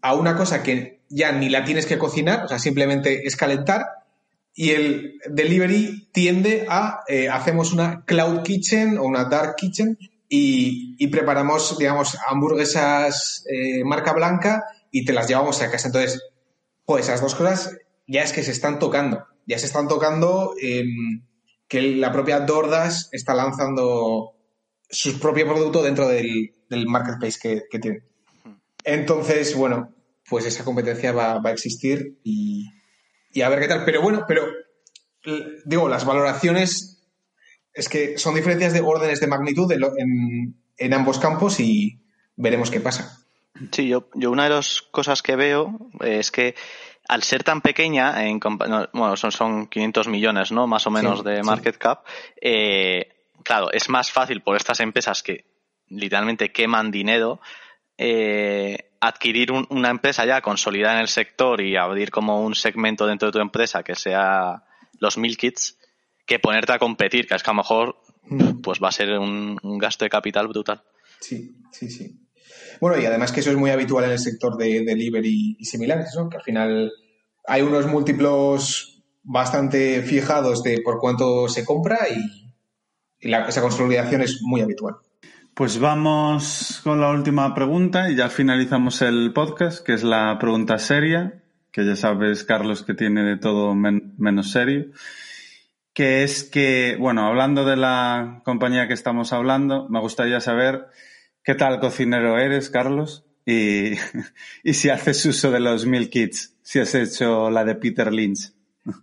a una cosa que ya ni la tienes que cocinar, o sea, simplemente es calentar, y el delivery tiende a, eh, hacemos una cloud kitchen o una dark kitchen y, preparamos, digamos, hamburguesas eh, marca blanca y te las llevamos a casa. Entonces, pues esas dos cosas ya es que se están tocando, ya se están tocando que la propia Dordas está lanzando su propio producto dentro del, marketplace que, tiene. Entonces, bueno, pues esa competencia va, a existir y, a ver qué tal. Pero bueno, pero digo, las valoraciones es que son diferencias de órdenes de magnitud en, en ambos campos y veremos qué pasa. Sí, yo, yo una de las cosas que veo es que al ser tan pequeña, en, bueno, son, son 500 millones, ¿no? Más o menos de market cap, eh, claro, es más fácil por estas empresas que literalmente queman dinero, eh, adquirir una empresa ya consolidada en el sector y abrir como un segmento dentro de tu empresa que sea los mil kits, que ponerte a competir, que es que a lo mejor mm. pues va a ser un, gasto de capital brutal. Sí, sí, sí. Bueno, y además que eso es muy habitual en el sector de delivery y similares, ¿no? Que al final hay unos múltiplos bastante fijados de por cuánto se compra y, esa consolidación es muy habitual. Pues vamos con la última pregunta y ya finalizamos el podcast, que es la pregunta seria, que ya sabes, Carlos, que tiene de todo menos serio, que es que, bueno, hablando de la compañía que estamos hablando, me gustaría saber qué tal cocinero eres, Carlos, y, <laughs> y si haces uso de los meal kits, si has hecho la de Peter Lynch.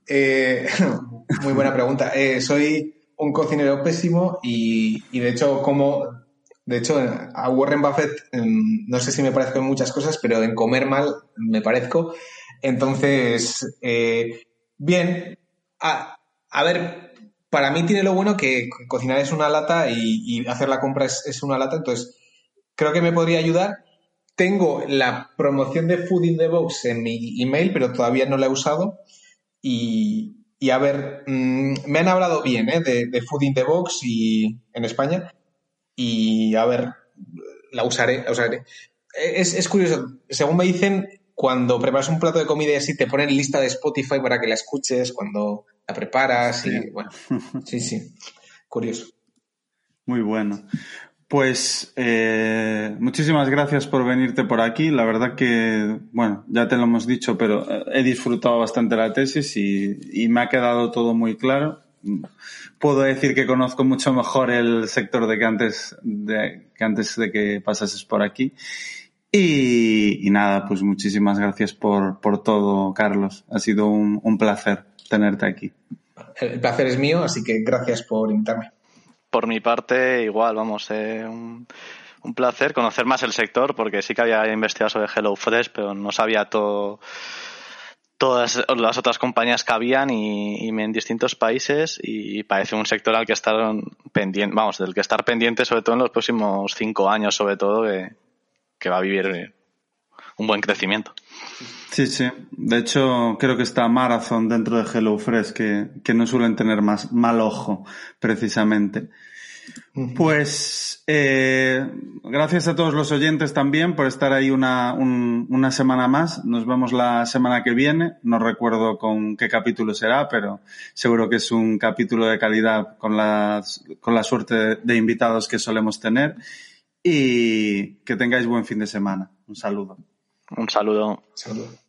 Eh, <laughs> muy buena pregunta. Eh, soy un cocinero pésimo y, y, de hecho como de hecho a Warren Buffett em, no sé si me parezco en muchas cosas pero en comer mal me parezco entonces eh, bien a, ver para mí tiene lo bueno que cocinar es una lata y, y hacer la compra es, una lata entonces creo que me podría ayudar tengo la promoción de Food in the Box en mi email, pero todavía no la he usado. Y, a ver, mm, me han hablado bien ¿eh? de, Food in the Box y, en España. Y a ver, la usaré. usaré. Es, curioso, según me dicen, cuando preparas un plato de comida y así te ponen lista de Spotify para que la escuches cuando la preparas. Y bueno, <laughs> sí, sí, curioso. Muy bueno. Pues eh, muchísimas gracias por venirte por aquí. La verdad que, bueno, ya te lo hemos dicho, pero eh, he disfrutado bastante la tesis y, me ha quedado todo muy claro. Puedo decir que conozco mucho mejor el sector de que antes de que, antes de que pasases por aquí. Y, nada, pues muchísimas gracias por, por todo, Carlos. Ha sido un, un placer tenerte aquí. El placer es mío, así que gracias por invitarme por mi parte, igual, vamos, eh, un, placer conocer más el sector, porque sí que había investigado sobre HelloFresh, pero no sabía todo todas las otras compañías que habían y, en distintos países y parece un sector al que estar pendiente, vamos, del que estar pendiente sobre todo en los próximos cinco años, sobre todo, que, que va a vivir un buen crecimiento. Sí, sí. De hecho, creo que está Marathon dentro de HelloFresh, que, que no suelen tener más mal ojo, precisamente. Pues eh, gracias a todos los oyentes también por estar ahí una, una semana más. Nos vemos la semana que viene. No recuerdo con qué capítulo será, pero seguro que es un capítulo de calidad con, las, con la suerte de invitados que solemos tener. Y que tengáis buen fin de semana. Un saludo. Un saludo.